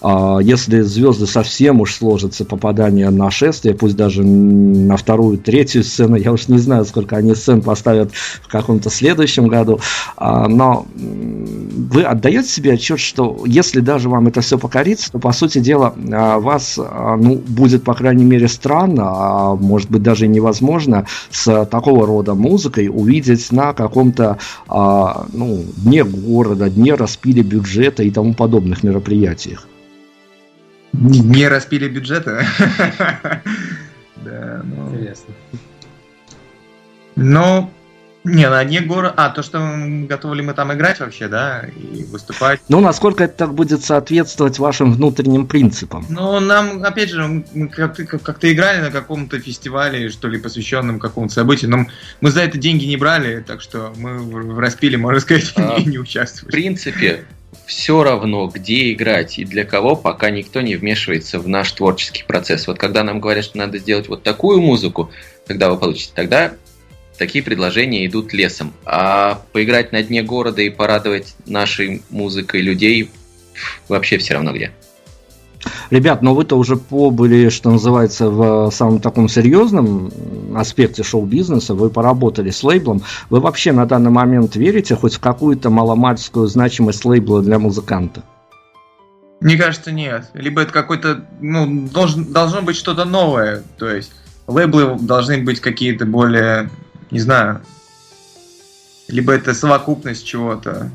А если звезды совсем уж сложатся, попадание на шествие, пусть даже на вторую, третью сцену, я уж не знаю, сколько они сцен поставят в каком-то следующем году, а, но вы отдаете себе отчет, что если даже же вам это все покорится, то, по сути дела, а, вас, а, ну, будет, по крайней мере, странно, а может быть, даже невозможно с такого рода музыкой увидеть на каком-то, а, ну, дне города, дне распиле бюджета и тому подобных мероприятиях. Не распили бюджета? Да, ну... Интересно. Но не, на дне города... А, то, что готовы ли мы там играть вообще, да, и выступать. Ну, насколько это так будет соответствовать вашим внутренним принципам? Ну, нам, опять же, мы как-то, как-то играли на каком-то фестивале, что ли, посвященном какому-то событию, но мы за это деньги не брали, так что мы в распиле, можно сказать, а, не, не участвовали. В принципе, все равно, где играть и для кого, пока никто не вмешивается в наш творческий процесс. Вот когда нам говорят, что надо сделать вот такую музыку, тогда вы получите, тогда такие предложения идут лесом. А поиграть на дне города и порадовать нашей музыкой людей вообще все равно где. Ребят, но вы-то уже побыли, что называется, в самом таком серьезном аспекте шоу-бизнеса, вы поработали с лейблом. Вы вообще на данный момент верите хоть в какую-то маломальскую значимость лейбла для музыканта? Мне кажется, нет. Либо это какой-то, ну, должен, должно быть что-то новое. То есть лейблы должны быть какие-то более не знаю, либо это совокупность чего-то.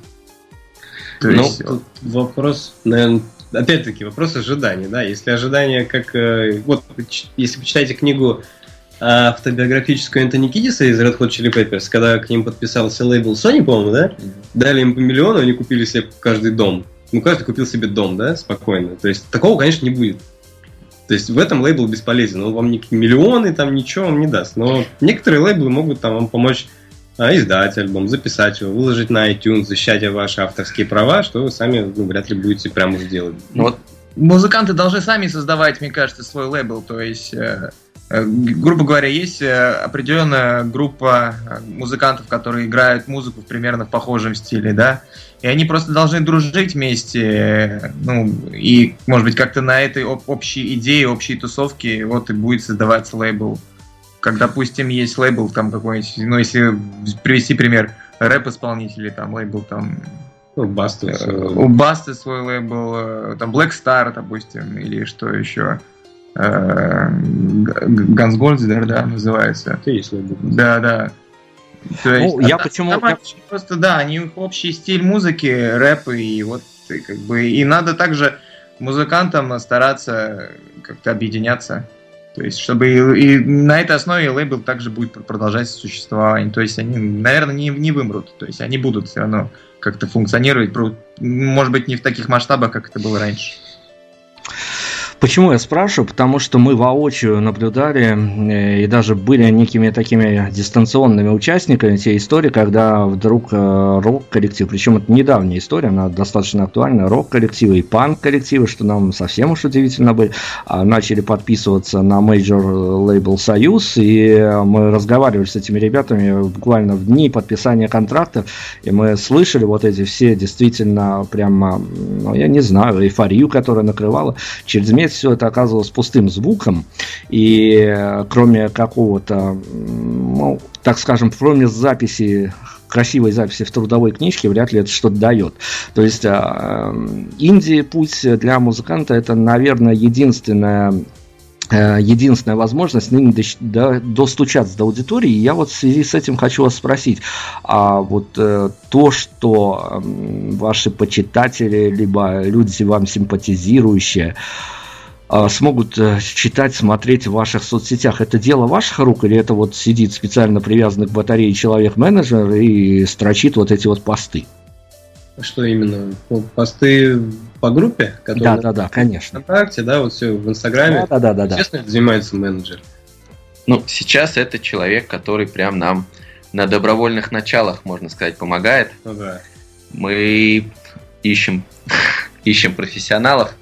То ну, есть... тут вопрос, наверное, опять-таки, вопрос ожиданий, да, если ожидания как, э, вот, если почитаете книгу автобиографическую Энтони Кидиса из Red Hot Chili Peppers, когда к ним подписался лейбл Sony, по-моему, да, дали им по миллиону, они купили себе каждый дом. Ну, каждый купил себе дом, да, спокойно. То есть, такого, конечно, не будет. То есть в этом лейбл бесполезен. Он вам ни миллионы там ничего вам не даст. Но некоторые лейблы могут там вам помочь а, издать альбом, записать его, выложить на iTunes, защищать ваши авторские права, что вы сами ну, вряд ли будете прямо делать. Ну, вот музыканты должны сами создавать, мне кажется, свой лейбл. То есть, э, грубо говоря, есть э, определенная группа э, музыкантов, которые играют музыку в примерно в похожем стиле, да, и они просто должны дружить вместе, ну, и, может быть, как-то на этой об- общей идее, общей тусовке вот и будет создаваться лейбл. Как, допустим, есть лейбл там какой-нибудь, ну, если привести пример, рэп-исполнителей, там, лейбл там... Ну, Басты. Э, у Басты свой лейбл, э, там, Black Star, допустим, или что еще. Гансгольдер, да, называется. Есть лейбл. Да, да. То ну, есть, ну, я почему... Я... Просто, да, у них общий стиль музыки, рэп, и вот, и, как бы, и надо также музыкантам стараться как-то объединяться. То есть, чтобы и, и на этой основе лейбл также будет продолжать существование. То есть, они, наверное, не, не вымрут. То есть, они будут все равно как-то функционировать. Может быть, не в таких масштабах, как это было раньше. Почему я спрашиваю? Потому что мы воочию наблюдали э, и даже были некими такими дистанционными участниками те истории, когда вдруг э, рок-коллектив, причем это недавняя история, она достаточно актуальна, рок-коллективы и панк-коллективы, что нам совсем уж удивительно были, а, начали подписываться на major лейбл «Союз», и мы разговаривали с этими ребятами буквально в дни подписания контракта, и мы слышали вот эти все действительно прямо, ну, я не знаю, эйфорию, которая накрывала через месяц все это оказывалось пустым звуком, и э, кроме какого-то, ну, так скажем, кроме записи красивой записи в трудовой книжке вряд ли это что-то дает. То есть э, Индии путь для музыканта это, наверное, единственная э, единственная возможность ныне до, до, достучаться до аудитории. И я вот в связи с этим хочу вас спросить, а вот э, то, что э, ваши почитатели, либо люди вам симпатизирующие, смогут э, читать, смотреть в ваших соцсетях. Это дело ваших рук или это вот сидит специально привязанный к батарее человек-менеджер и строчит вот эти вот посты? Что именно? Посты по группе? Да, да, да, конечно. ВКонтакте, да, вот все в Инстаграме. Да, да, да, да. Естественно, это занимается менеджер. Ну, сейчас это человек, который прям нам на добровольных началах, можно сказать, помогает. Ну да. Мы ищем, ищем профессионалов,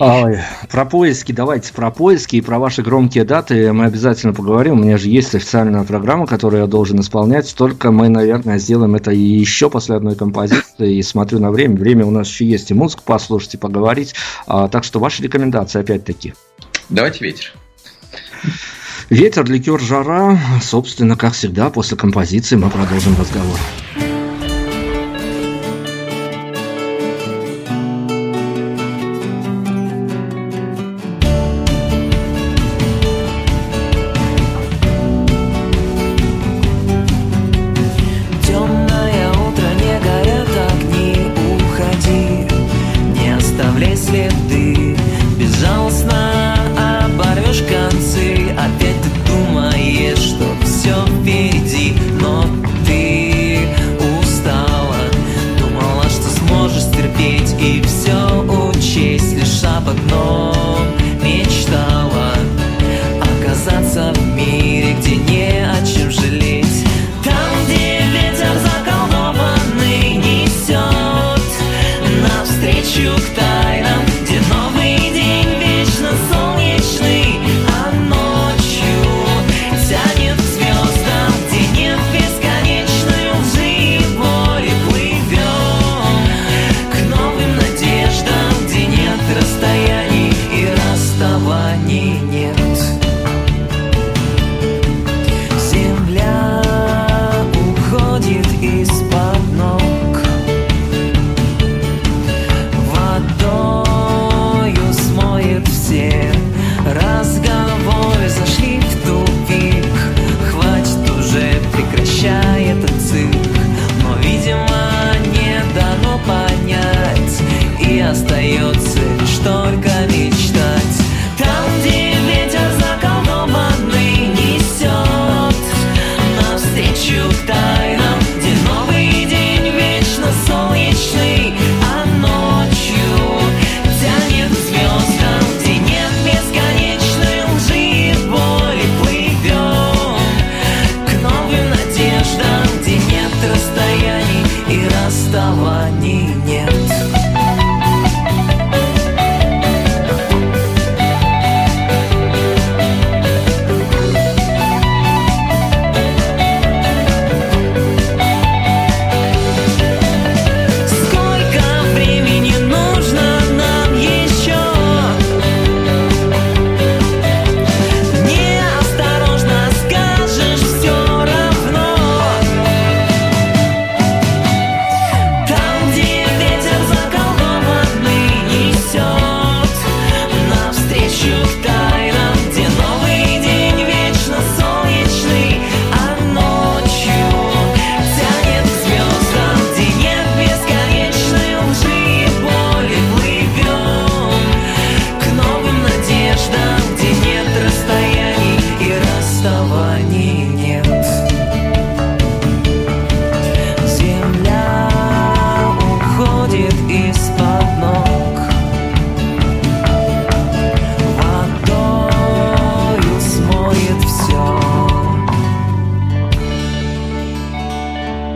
Ой, про поиски, давайте про поиски и про ваши громкие даты мы обязательно поговорим. У меня же есть официальная программа, которую я должен исполнять. Только мы, наверное, сделаем это еще после одной композиции. И смотрю на время. Время у нас еще есть и музыку послушать, и поговорить. А, так что ваши рекомендации опять-таки. Давайте ветер. Ветер, ликер, жара. Собственно, как всегда, после композиции мы продолжим разговор.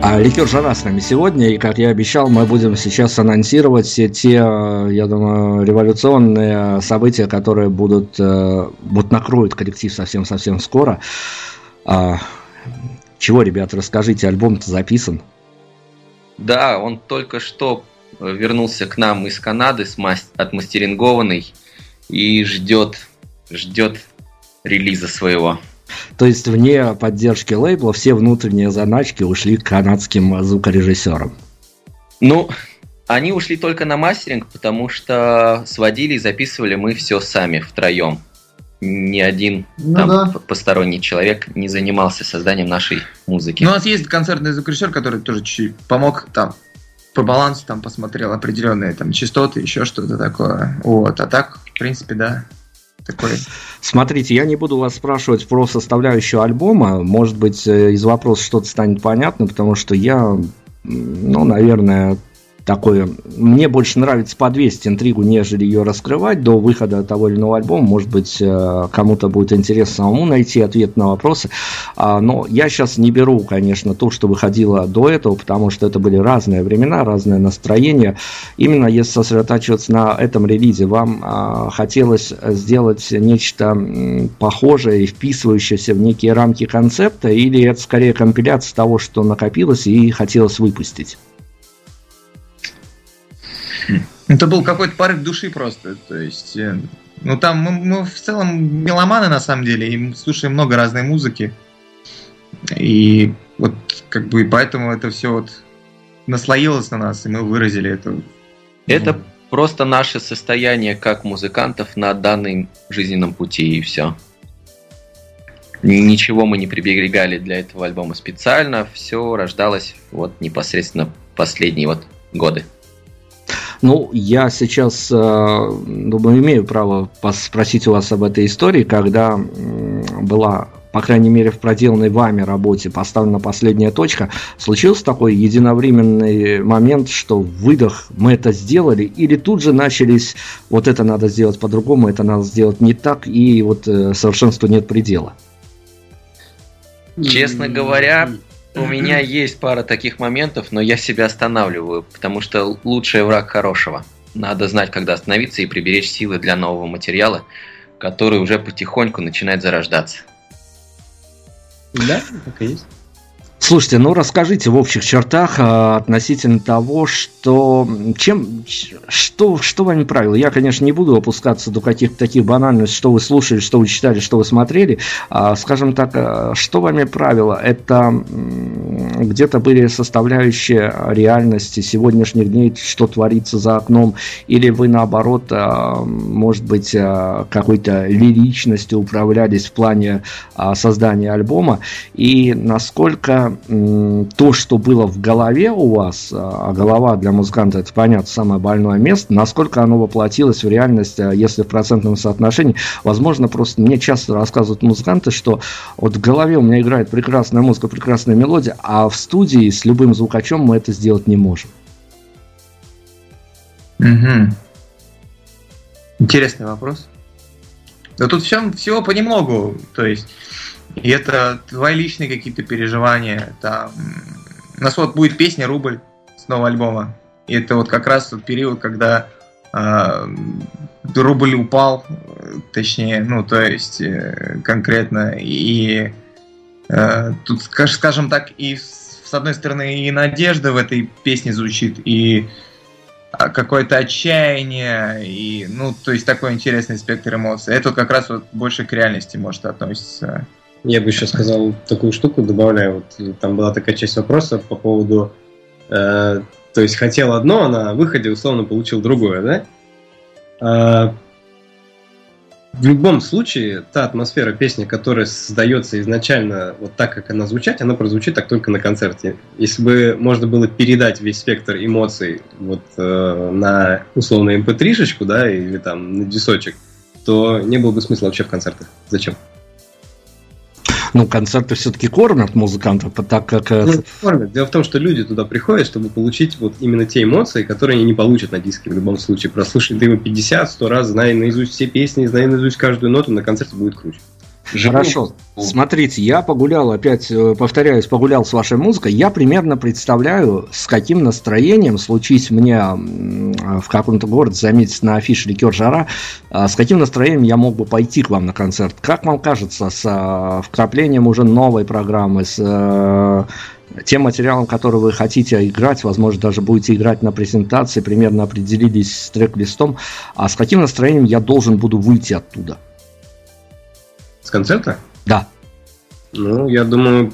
А, Ликер Жара с нами сегодня, и, как я обещал, мы будем сейчас анонсировать все те, э, я думаю, революционные события, которые будут, э, вот накроют коллектив совсем-совсем скоро. А, чего, ребят, расскажите, альбом-то записан? Да, он только что вернулся к нам из Канады отмастерингованный и ждет, ждет релиза своего. То есть вне поддержки лейбла все внутренние заначки ушли к канадским звукорежиссерам. Ну, они ушли только на мастеринг, потому что сводили и записывали мы все сами втроем. Ни один Ну там да. посторонний человек не занимался созданием нашей музыки. Ну, у нас есть концертный звукорежиссер, который тоже чуть-чуть помог там по балансу там посмотрел определенные там частоты, еще что-то такое. Вот, а так, в принципе, да, такой. Смотрите, я не буду вас спрашивать про составляющую альбома. Может быть, э, из вопроса что-то станет понятно, потому что я, ну, наверное, такое... Мне больше нравится подвесить интригу, нежели ее раскрывать до выхода того или иного альбома. Может быть, э, кому-то будет интересно самому найти ответ на вопросы. А, Но я сейчас не беру, конечно, то, что выходило до этого, потому что это были разные времена, разное настроение. Именно если сосредотачиваться на этом релизе, вам а, хотелось сделать нечто похожее и вписывающееся в некие рамки концепта, или это скорее компиляция того, что накопилось и хотелось выпустить? Это был какой-то порыв души просто, то есть... э, Ну, там мы, мы в целом меломаны, на самом деле, и слушаем много разной музыки. И вот, как бы, и поэтому это все вот наслоилось на нас, и мы выразили это. Это просто наше состояние как музыкантов на данном жизненном пути и все. Ничего мы не приберегали для этого альбома специально, все рождалось вот непосредственно последние вот годы. Ну, я сейчас, э, думаю, имею право спросить у вас об этой истории, когда была, по крайней мере, в проделанной вами работе поставлена последняя точка. Случился такой единовременный момент, что выдох, мы это сделали, или тут же начались, вот это надо сделать по-другому, это надо сделать не так, и вот э, совершенству нет предела. Честно говоря, у меня есть пара таких моментов, но я себя останавливаю, потому что лучший враг хорошего. Надо знать, когда остановиться и приберечь силы для нового материала, который уже потихоньку начинает зарождаться. Да, так и есть. Слушайте, ну расскажите в общих чертах а, относительно того, что чем что что вами правило. Я, конечно, не буду опускаться до каких-то таких банальностей, что вы слушали, что вы читали, что вы смотрели. А, скажем так, а, что вами правило? Это где-то были составляющие реальности сегодняшних дней, что творится за окном, или вы наоборот, может быть, какой-то лиричностью управлялись в плане создания альбома, и насколько то, что было в голове у вас, а а голова для музыканта это понятно самое больное место, насколько оно воплотилось в реальность, а, если в процентном соотношении, возможно, просто мне часто рассказывают музыканты, что вот в голове у меня играет прекрасная музыка, прекрасная мелодия, а в студии с любым звукачом мы это сделать не можем. Мгм. Интересный вопрос. Да тут все, всего понемногу, то есть, и это твои личные какие-то переживания, там, у нас вот будет песня «Рубль» с нового альбома, и это вот как раз тот период, когда а, рубль упал, э, точнее, ну, то есть, э, конкретно, и э, тут, скаж- скажем так, и с одной стороны и надежда в этой песне звучит, и а, какое-то отчаяние, и, ну, то есть такой интересный спектр эмоций. Это как раз вот больше к реальности может относиться. Я бы еще сказал такую штуку, добавляю, вот там была такая часть вопроса по поводу, э, то есть хотел одно, а на выходе условно получил другое, да? А, в любом случае, та атмосфера песни, которая создается изначально вот так, как она звучать, она прозвучит так только на концерте. Если бы можно было передать весь спектр эмоций вот э, на условно mp3-шечку, да, или там на дисочек, то не было бы смысла вообще в концертах. Зачем? Ну, концерты все-таки кормят музыкантов, так как... э, Ну, кормят. Дело в том, что люди туда приходят, чтобы получить вот именно те эмоции, которые они не получат на диске в любом случае. Прослушать ты его 50-100 раз, зная наизусть все песни, зная наизусть каждую ноту, на концерте будет круче. Живую Хорошо. Смотрите, я погулял, опять э, повторяюсь, погулял с вашей музыкой. Я примерно представляю, с каким настроением, случись мне м, в каком-то городе заметить на афише «Ликер Жара», а, с каким настроением я мог бы пойти к вам на концерт. Как вам кажется, с вкраплением уже новой программы, с э, тем материалом, который вы хотите играть, возможно, даже будете играть на презентации, примерно определились с трек-листом, а с каким настроением я должен буду выйти оттуда? Концерта? Да. Ну, я думаю,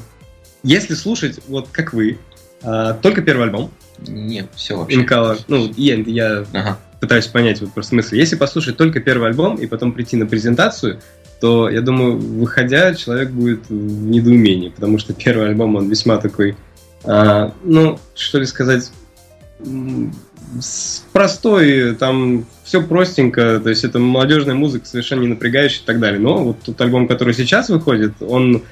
если слушать, вот как вы, а, только первый альбом, Нет, все вообще. Инкала, ну, я, я Ага. пытаюсь понять вот просто смысл. Если послушать только первый альбом и потом прийти на презентацию, то, я думаю, выходя, человек будет в недоумении, потому что первый альбом, он весьма такой, а, ну, что ли сказать, простой, там все простенько, то есть это молодежная музыка, совершенно не напрягающая и так далее. Но вот тот альбом, который сейчас выходит, он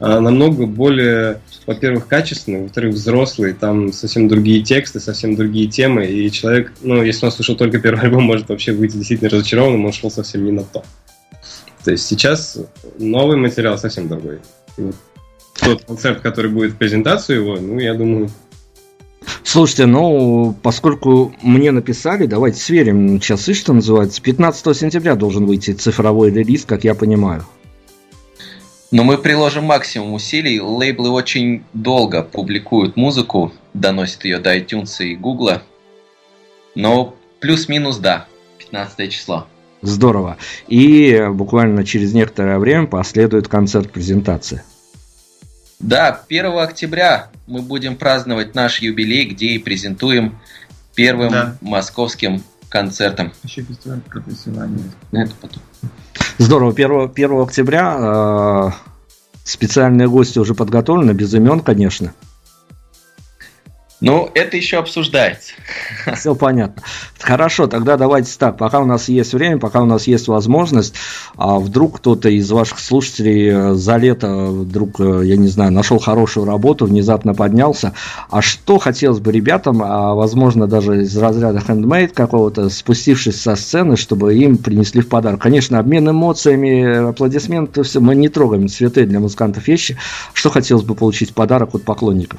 а, намного более, во-первых, качественный, во-вторых, взрослый, там совсем другие тексты, совсем другие темы, и человек, ну, если он слушал только первый альбом, может вообще выйти действительно разочарованным, он шел совсем не на то. То есть сейчас новый материал совсем другой. И вот тот концерт, который будет в презентацию его, ну, я думаю, Слушайте, ну, поскольку мне написали, давайте сверим часы, что называется. 15 сентября должен выйти цифровой релиз, как я понимаю. Но мы приложим максимум усилий. Лейблы очень долго публикуют музыку, доносят ее до iTunes и Гугла. Но плюс-минус да, 15 число. Здорово. И буквально через некоторое время последует концерт-презентация. Да, 1 октября мы будем праздновать наш юбилей, где и презентуем первым Да. московским концертом. Еще фестиваль профессиональный. Ну, это потом. Здорово. 1, 1 октября э, специальные гости уже подготовлены, без имен, конечно. Ну, это еще обсуждается. Все понятно. Хорошо, тогда давайте так. Пока у нас есть время, пока у нас есть возможность, а вдруг кто-то из ваших слушателей э, за лето вдруг, э, я не знаю, нашел хорошую работу, внезапно поднялся. А что хотелось бы ребятам, а возможно даже из разряда handmade какого-то, спустившись со сцены, чтобы им принесли в подарок. Конечно, обмен эмоциями, аплодисменты, все, мы не трогаем цветы для музыкантов вещи. Что хотелось бы получить в подарок от поклонников?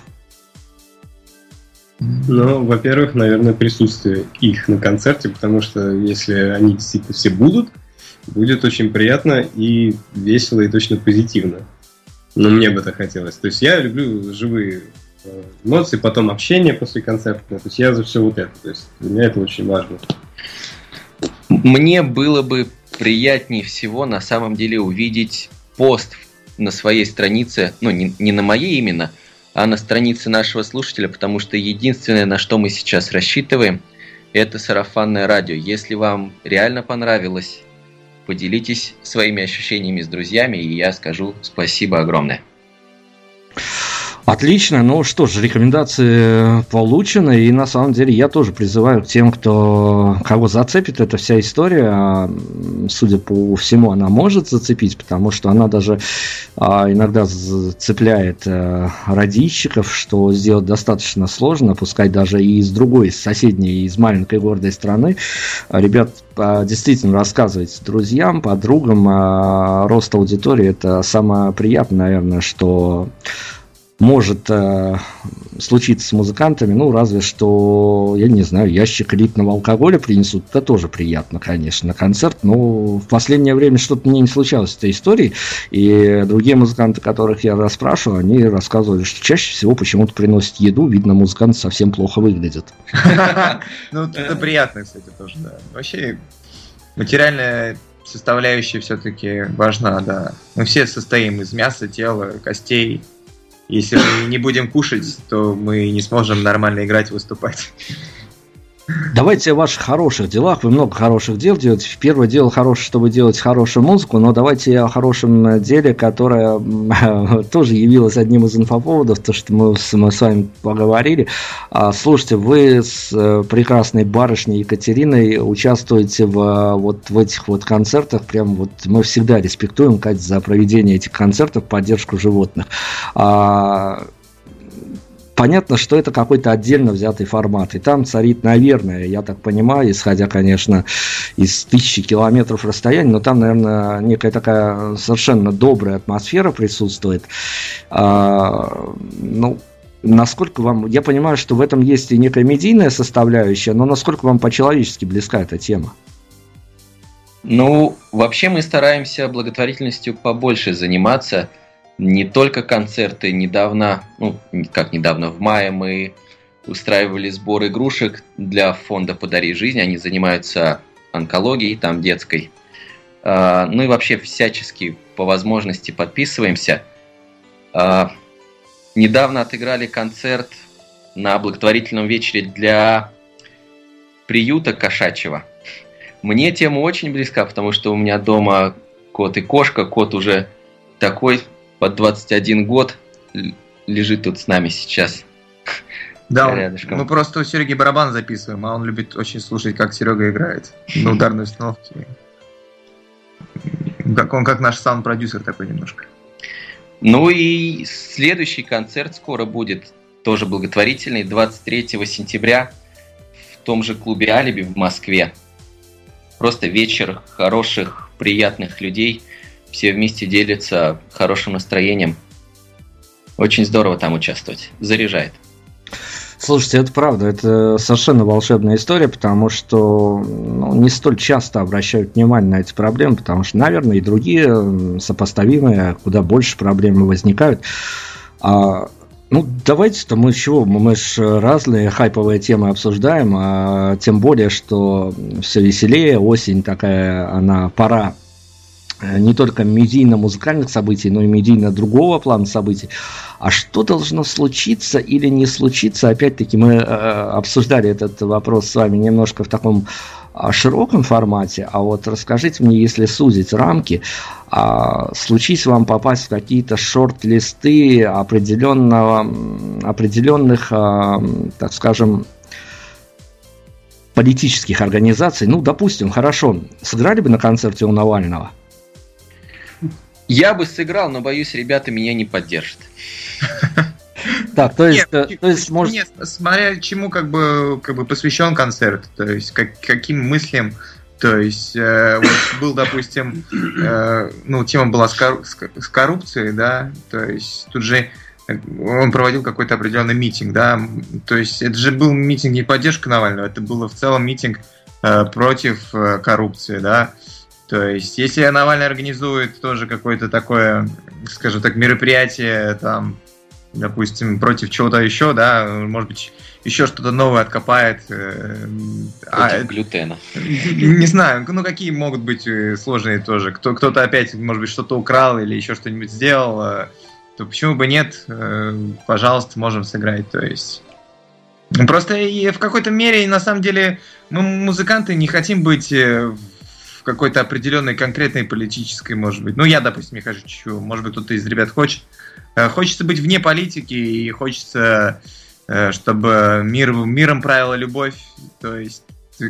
Ну, во-первых, наверное, присутствие их на концерте, потому что если они действительно все будут, будет очень приятно и весело, и точно позитивно. Но мне бы это хотелось. То есть я люблю живые э, эмоции, потом общение после концерта. То есть я за все вот это. То есть для меня это очень важно. Мне было бы приятнее всего на самом деле увидеть пост на своей странице, ну не, не на моей именно, а на странице нашего слушателя, потому что единственное, на что мы сейчас рассчитываем, это сарафанное радио. Если вам реально понравилось, поделитесь своими ощущениями с друзьями, и я скажу спасибо огромное. Отлично, ну что ж, рекомендации получены, и на самом деле я тоже призываю к тем, кто кого зацепит эта вся история, а, судя по всему, она может зацепить, потому что она даже а, иногда цепляет а, радищиков, что сделать достаточно сложно, пускай даже и из другой, из соседней, из маленькой гордой страны. Ребят, а, действительно рассказывайте друзьям, подругам, а, рост аудитории это самое приятное, наверное, что может э, случиться с музыкантами, ну, разве что, я не знаю, ящик элитного алкоголя принесут, это тоже приятно, конечно, на концерт, но в последнее время что-то мне не случалось с этой историей, и другие музыканты, которых я расспрашивал, они рассказывали, что чаще всего почему-то приносят еду, видно, музыкант совсем плохо выглядит. Ну, это приятно, кстати, тоже, да. Вообще, материальная составляющая все-таки важна, да. Мы все состоим из мяса, тела, костей. Если мы не будем кушать, то мы не сможем нормально играть, выступать. Давайте о ваших хороших делах. Вы много хороших дел делаете. Первое дело хорошее, чтобы делать хорошую музыку, но давайте о хорошем деле, которое тоже явилось одним из инфоповодов, то, что мы с, мы с вами поговорили. А, Слушайте, вы с э, прекрасной барышней Екатериной участвуете в, вот, в этих вот концертах. Прям вот мы всегда респектуем, Катя, за проведение этих концертов, поддержку животных. Понятно, что это какой-то отдельно взятый формат. И там царит, наверное, я так понимаю, исходя, конечно, из тысячи километров расстояния, но там, наверное, некая такая совершенно добрая атмосфера присутствует. А, ну, насколько вам... Я понимаю, что в этом есть и некая медийная составляющая, но насколько вам по-человечески близка эта тема? Ну, вообще мы стараемся благотворительностью побольше заниматься. Не только концерты. Недавно, ну, как недавно, в мае мы устраивали сбор игрушек для фонда «Подари жизнь». Они занимаются онкологией, там детской. А, ну и вообще всячески по возможности подписываемся. А, недавно отыграли концерт на благотворительном вечере для приюта кошачьего. Мне тема очень близка, потому что у меня дома кот и кошка. Кот уже такой, под 21 год, лежит тут с нами сейчас. Да, рядышком. мы просто у Сереги барабан записываем, а он любит очень слушать, как Серега играет на ударной установке. Как он как наш саунд-продюсер такой немножко. Ну и следующий концерт скоро будет, тоже благотворительный, 23 сентября в том же клубе «Алиби» в Москве. Просто вечер хороших, приятных людей. Все вместе делятся хорошим настроением. Очень здорово там участвовать. Заряжает. Слушайте, это правда, это совершенно волшебная история, потому что ну, не столь часто обращают внимание на эти проблемы, потому что, наверное, и другие сопоставимые, куда больше проблемы возникают. А, ну, давайте-то мы чего, мы же разные хайповые темы обсуждаем, а тем более, что все веселее, осень такая, она пора не только медийно-музыкальных событий, но и медийно другого плана событий. А что должно случиться или не случиться? Опять-таки мы э, обсуждали этот вопрос с вами немножко в таком э, широком формате, а вот расскажите мне, если сузить рамки, а, случись вам попасть в какие-то шорт-листы определенного, определенных, а, так скажем, политических организаций, ну, допустим, хорошо, сыграли бы на концерте у Навального – я бы сыграл, но боюсь, ребята меня не поддержат. Так, то есть, нет, э, то есть может... Нет, смотря чему как бы, как бы посвящен концерт, то есть как, каким мыслям, то есть э, вот был, допустим, э, ну тема была с, корру- с коррупцией, да, то есть тут же он проводил какой-то определенный митинг, да, то есть это же был митинг не поддержка Навального, это было в целом митинг э, против э, коррупции, да, то есть, если Навальный организует тоже какое-то такое, скажем так, мероприятие, там, допустим, против чего-то еще, да, может быть, еще что-то новое откопает. Э, а, против а, глютена. Не знаю, ну какие могут быть э, сложные тоже. Кто, кто-то опять, может быть, что-то украл или еще что-нибудь сделал, э, то почему бы нет? Пожалуйста, можем сыграть. То есть Просто и в какой-то мере, на самом деле, мы, музыканты, не хотим быть какой-то определенной конкретной политической, может быть. Ну, я, допустим, не хочу, может быть, кто-то из ребят хочет. Э, хочется быть вне политики и хочется, э, чтобы мир, миром правила любовь, то есть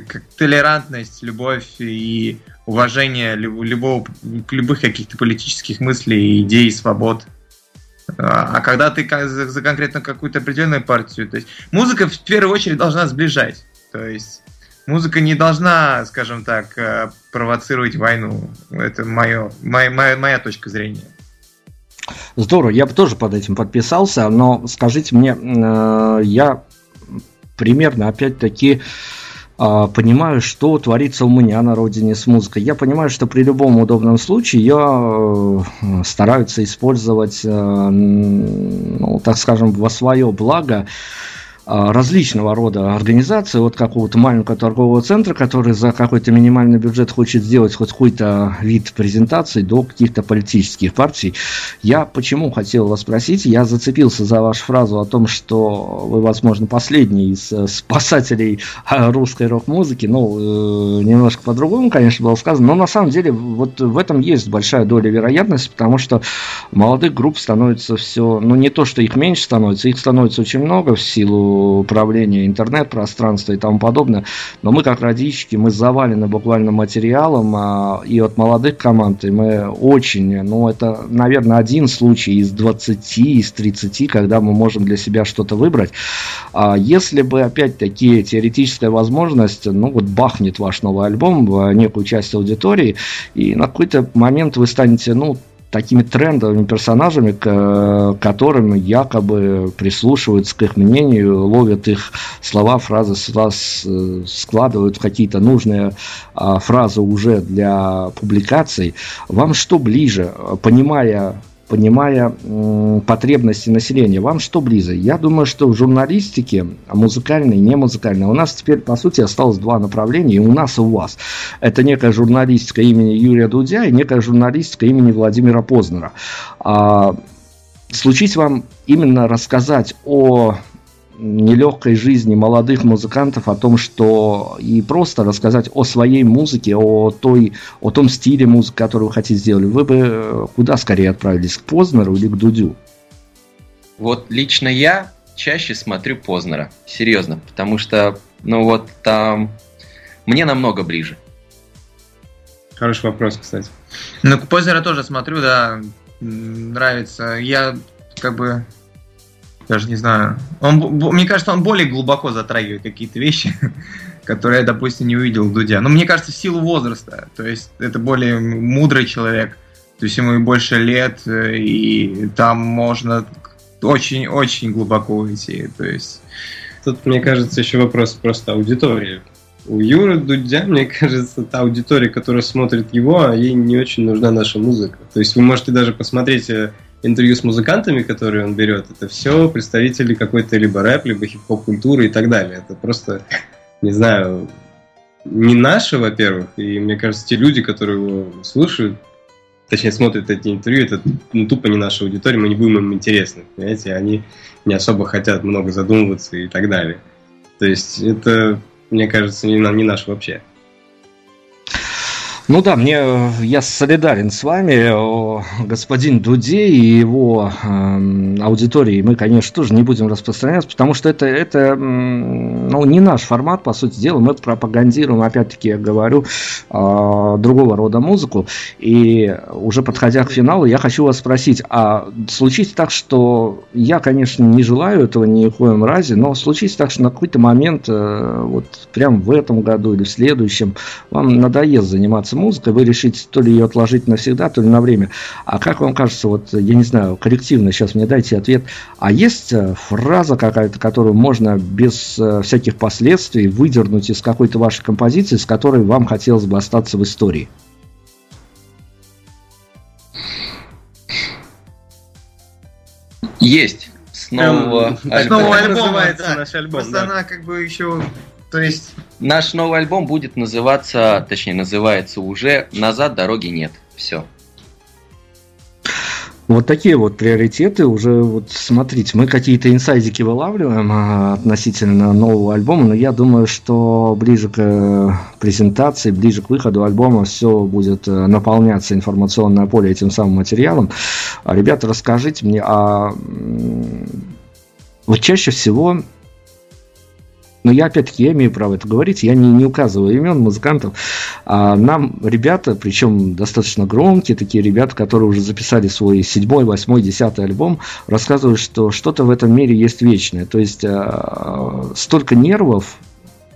как толерантность, любовь и уважение любого, любых каких-то политических мыслей, идей, свобод. А, а когда ты за конкретно какую-то определенную партию, то есть музыка в первую очередь должна сближать. То есть музыка не должна, скажем так, э, провоцировать войну. Это мое, моя, моя, моя точка зрения. Здорово, я бы тоже под этим подписался, но скажите мне, э, я примерно опять-таки э, понимаю, что творится у меня на родине с музыкой. Я понимаю, что при любом удобном случае я стараются использовать, ну, так скажем, во свое благо различного рода организации, от какого-то маленького торгового центра, который за какой-то минимальный бюджет хочет сделать хоть какой-то вид презентации, до каких-то политических партий. Я почему хотел вас спросить, я зацепился за вашу фразу о том, что вы, возможно, последний из э, спасателей а, русской рок-музыки, ну, э, немножко по-другому, конечно, было сказано, но на самом деле вот в этом есть большая доля вероятности, потому что молодых групп становится все, ну, не то, что их меньше становится, их становится очень много в силу управления интернет-пространства и тому подобное. Но мы, как родички, мы завалены буквально материалом, а, и от молодых команд, и мы очень, ну, это, наверное, один случай из 20, из 30, когда мы можем для себя что-то выбрать. А если бы, опять-таки, теоретическая возможность, ну, вот бахнет ваш новый альбом в некую часть аудитории, и на какой-то момент вы станете, ну, такими трендовыми персонажами, к которым якобы прислушиваются к их мнению, ловят их слова, фразы, складывают в какие-то нужные а, фразы уже для публикаций. Вам что ближе, понимая понимая потребности населения. Вам что ближе? Я думаю, что в журналистике, музыкальной и не музыкальной, у нас теперь, по сути, осталось два направления, и у нас, и у вас. Это некая журналистика имени Юрия Дудя и некая журналистика имени Владимира Познера. А, случись вам именно рассказать о нелегкой жизни молодых музыкантов, о том, что и просто рассказать о своей музыке, о, той, о том стиле музыки, который вы хотите сделать, вы бы э, куда скорее отправились, к Познеру или к Дудю? Вот лично я чаще смотрю Познера, серьезно, потому что, ну вот там, мне намного ближе. Хороший вопрос, кстати. Ну, к Познера тоже смотрю, да, нравится. Я как бы даже не знаю. Он, мне кажется, он более глубоко затрагивает какие-то вещи, которые я, допустим, не увидел у Дудя. Но мне кажется, в силу возраста. То есть это более мудрый человек. То есть ему и больше лет, э, и там можно очень-очень глубоко уйти. То есть... Тут, мне кажется, еще вопрос просто аудитории. У Юры Дудя, мне кажется, та аудитория, которая смотрит его, ей не очень нужна наша музыка. То есть вы можете даже посмотреть э, интервью с музыкантами, которые он берет, это все представители какой-то либо рэп, либо хип-хоп культуры и так далее. Это просто, не знаю, не наши, во-первых, и мне кажется, те люди, которые его слушают, точнее смотрят эти интервью, это ну, тупо не наша аудитория, мы не будем им интересны, понимаете, они не особо хотят много задумываться и так далее. То есть это, мне кажется, не, не наш вообще. Ну да, мне я солидарен с вами, господин Дуде и его э, аудитории. Мы, конечно, тоже не будем распространяться, потому что это, это ну, не наш формат, по сути дела. Мы пропагандируем, опять-таки, я говорю, э, другого рода музыку. И уже подходя к финалу, я хочу вас спросить, а случится так, что я, конечно, не желаю этого ни в коем разе, но случится так, что на какой-то момент, э, вот прям в этом году или в следующем, вам надоест заниматься музыкой, вы решите то ли ее отложить навсегда, то ли на время. А как вам кажется, вот я не знаю, коллективно сейчас мне дайте ответ, а есть э, фраза какая-то, которую можно без э, всяких последствий выдернуть из какой-то вашей композиции, с которой вам хотелось бы остаться в истории? Есть. С нового эм, альбома. С нового альбома, да. Наш альбом, Просто да. она как бы еще то есть... Наш новый альбом будет называться, точнее называется уже «Назад дороги нет». Все. Вот такие вот приоритеты уже, вот смотрите, мы какие-то инсайдики вылавливаем а, относительно нового альбома, но я думаю, что ближе к э, презентации, ближе к выходу альбома все будет э, наполняться информационное поле этим самым материалом. А, ребята, расскажите мне, а вот чаще всего но я, опять-таки, я имею право это говорить, я не, не указываю имен музыкантов. А нам ребята, причем достаточно громкие, такие ребята, которые уже записали свой седьмой, восьмой, десятый альбом, рассказывают, что что-то в этом мире есть вечное. То есть а, столько нервов,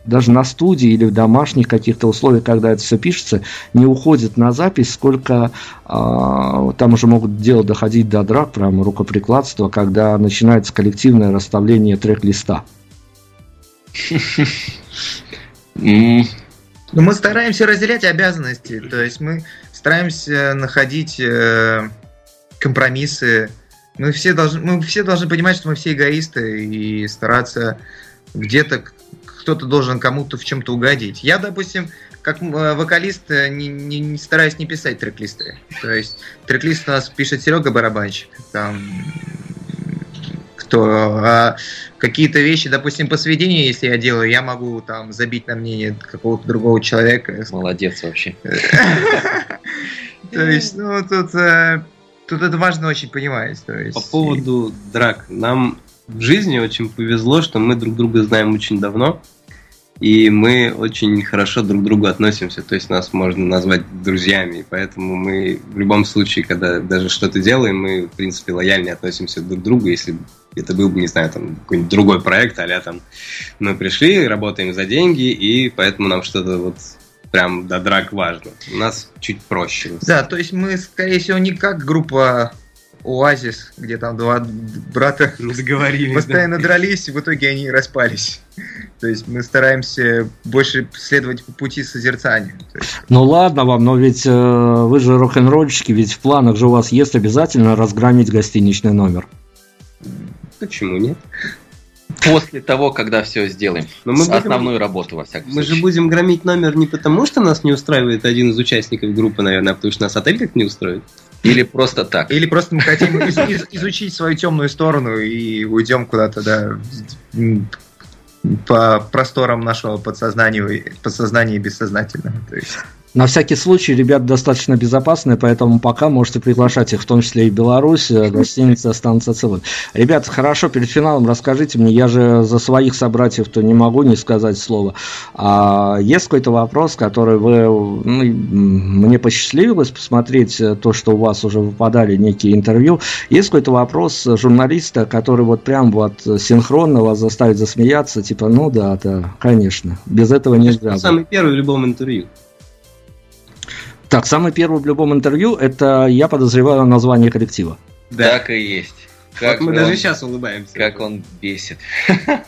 даже на студии или в домашних каких-то условиях, когда это все пишется, не уходит на запись, сколько а, там уже могут дело доходить до драк, прямо рукоприкладства, когда начинается коллективное расставление трек-листа. Ну, мы стараемся разделять обязанности, то есть мы стараемся находить э, компромиссы. Мы все, должны, мы все должны понимать, что мы все эгоисты и стараться где-то кто-то должен кому-то в чем-то угодить. Я, допустим, как э, вокалист э, не, не, не стараюсь не писать трек-листы. То есть трек-лист у нас пишет Серега Барабанщик. Там кто а какие-то вещи, допустим, по сведению, если я делаю, я могу там забить на мнение какого-то другого человека. Молодец вообще. То есть, ну, тут, э, тут это важно очень понимать. По поводу драк, нам в жизни очень повезло, что мы друг друга знаем очень давно. И мы очень хорошо друг к другу относимся, то есть нас можно назвать друзьями, и поэтому мы в любом случае, когда даже что-то делаем, мы, в принципе, лояльнее относимся друг к другу, если это был бы, не знаю, там какой-нибудь другой проект, а там мы пришли, работаем за деньги, и поэтому нам что-то вот прям до драк важно. У нас чуть проще. Да, то есть мы, скорее всего, не как группа Оазис, где там два брата Не договорились. постоянно дрались, и в итоге они распались. То есть мы стараемся больше следовать по пути созерцания. Есть, Ну ладно вам, но ведь э, вы же рок-н-ролльщики, ведь в планах же у вас есть обязательно разгромить гостиничный номер. Почему нет? После того, когда все сделаем. Но мы будем- Основную работу, во всяком Мы же случае. будем громить номер не потому, что нас не устраивает один из участников группы, наверное, а потому что нас отель как не устроит. Или просто так. Или просто мы хотим из- из- изучить свою темную сторону и уйдем куда-то, да, по просторам нашего подсознания, подсознания и бессознательного. То есть, На всякий случай, ребята достаточно безопасные, поэтому пока можете приглашать их, в том числе и Беларусь, э, гостиницы останутся целыми. Ребята, хорошо, перед финалом расскажите мне, я же за своих собратьев-то не могу не сказать слова. А есть какой-то вопрос, который вы, ну, мне посчастливилось посмотреть э, то, что у вас уже выпадали некие интервью. Есть какой-то вопрос журналиста, который вот прям вот синхронно вас заставит засмеяться, типа, ну да, да, конечно, без этого нельзя. Самый первый в любом интервью. Так, самый первый в любом интервью это я подозреваю название коллектива. Так и есть. Как вот мы он- даже сейчас улыбаемся. Как он бесит.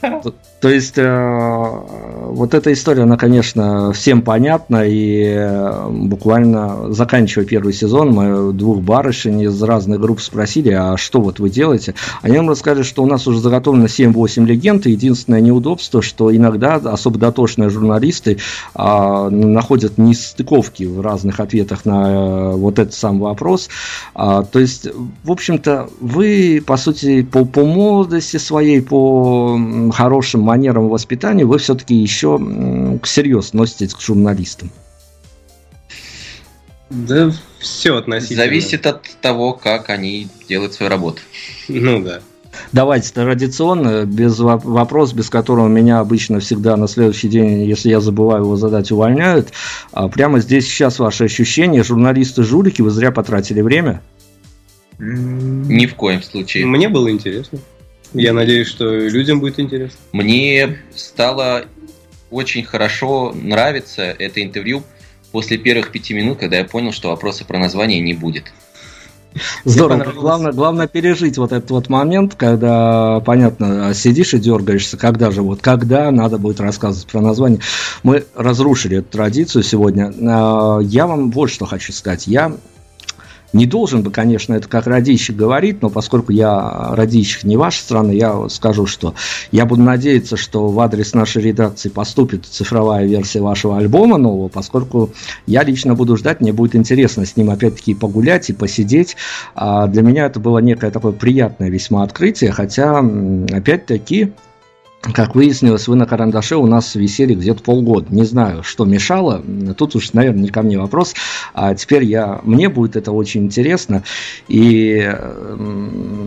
То, то есть э, вот эта история, она, конечно, всем понятна, и э, буквально заканчивая первый сезон, мы двух барышень из разных групп спросили, а что вот вы делаете? Они нам рассказали, что у нас уже заготовлено 7-8 легенд, и единственное неудобство, что иногда особо дотошные журналисты а, находят нестыковки в разных ответах на э, вот этот сам вопрос. А, то есть, в общем-то, вы, по сути, по, по молодости своей, по хорошим манерам воспитания, вы все-таки еще всерьез относитесь к журналистам. Да все относительно. Зависит от того, как они делают свою работу. Ну да. Давайте традиционно, без во- вопрос, без которого меня обычно всегда на следующий день, если я забываю его задать, увольняют. А прямо здесь сейчас ваши ощущения. Журналисты-жулики, вы зря потратили время. Ни в коем случае. Мне было интересно. Я надеюсь, что людям будет интересно. Мне стало очень хорошо нравиться это интервью после первых пяти минут, когда я понял, что вопроса про название не будет. Здорово. Главное, главное пережить вот этот вот момент, когда, понятно, сидишь и дергаешься, когда же, вот когда надо будет рассказывать про название. Мы разрушили эту традицию сегодня. А, Я вам вот что хочу сказать. Я не должен бы, конечно, это как радищик говорить, но поскольку я радищик не вашей страны, я скажу, что я буду надеяться, что в адрес нашей редакции поступит цифровая версия вашего альбома нового, поскольку я лично буду ждать, мне будет интересно с ним опять-таки погулять и посидеть. А для меня это было некое такое приятное весьма открытие, хотя, опять-таки, как выяснилось, вы на карандаше у нас висели где-то полгода. Не знаю, что мешало. Тут уж, наверное, не ко мне вопрос. А теперь я, мне будет это очень интересно. И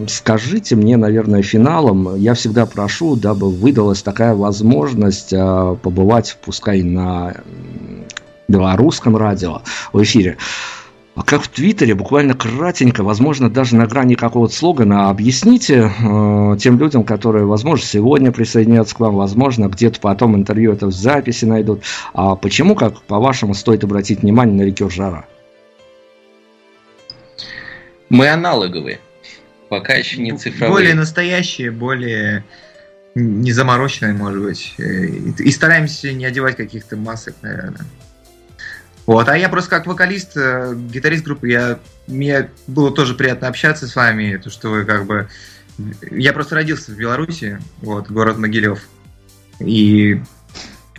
скажите мне, наверное, финалом, я всегда прошу, дабы выдалась такая возможность а, побывать, пускай на белорусском радио в эфире. А как в Твиттере, буквально кратенько, возможно, даже на грани какого-то слогана, объясните э, тем людям, которые, возможно, сегодня присоединятся к вам, возможно, где-то потом интервью это в записи найдут, а почему, как по-вашему, стоит обратить внимание на ликер жара? Мы аналоговые. Пока еще не цифровые. более настоящие, более незамороченные, может быть. Э, И, и стараемся не одевать каких-то масок, наверное. Вот, а я просто как вокалист, э, гитарист группы, я, мне было тоже приятно общаться с вами, то, что вы как бы... Я просто родился в Беларуси, вот, город Могилев. И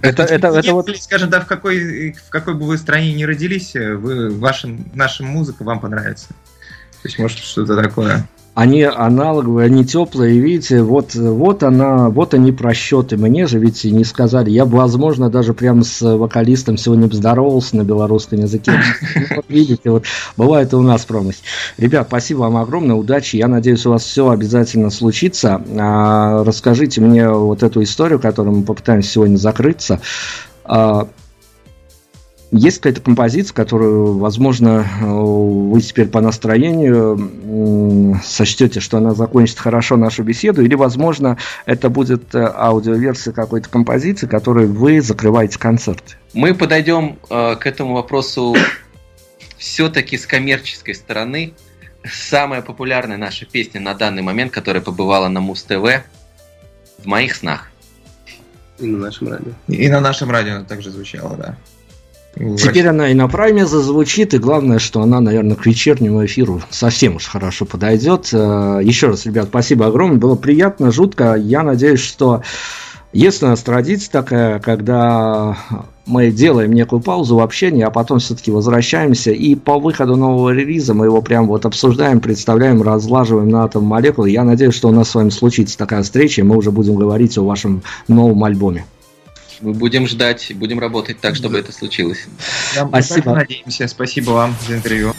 Это, это, это вот если, скажем, да, в какой, в какой бы вы стране ни родились, вы, ваша, наша музыка вам понравится. То есть, может, что-то такое. Они аналоговые, они теплые, видите, вот, вот она, вот они просчеты. Мне же ведь не сказали. Я бы, возможно, даже прямо с вокалистом сегодня бы здоровался на белорусском языке. Видите, вот бывает и у нас промысел. Ребят, спасибо вам огромное, удачи. Я надеюсь, у вас все обязательно случится. А, расскажите мне вот эту историю, которую мы попытаемся сегодня закрыться. А, есть какая-то композиция, которую, возможно, вы теперь по настроению сочтете, что она закончит хорошо нашу беседу, или, возможно, это будет э, аудиоверсия какой-то композиции, которой вы закрываете концерт? Мы подойдем э, к этому вопросу все-таки с коммерческой стороны. Самая популярная наша песня на данный момент, которая побывала на Муз-ТВ, «В моих снах». И на нашем радио. И на нашем радио она также звучала, да. Теперь она и на прайме зазвучит, и главное, что она, наверное, к вечернему эфиру совсем уж хорошо подойдет. Э, Еще раз, ребят, спасибо огромное, было приятно, жутко. Я надеюсь, что если у нас традиция такая, когда мы делаем некую паузу в общении, а потом все-таки возвращаемся, и по выходу нового релиза мы его прям вот обсуждаем, представляем, разлаживаем на атом молекулы. Я надеюсь, что у нас с вами случится такая встреча, и мы уже будем говорить о вашем новом альбоме. Мы будем ждать, будем работать так, чтобы это случилось. Да, мы Спасибо. так надеемся. Спасибо вам за интервью.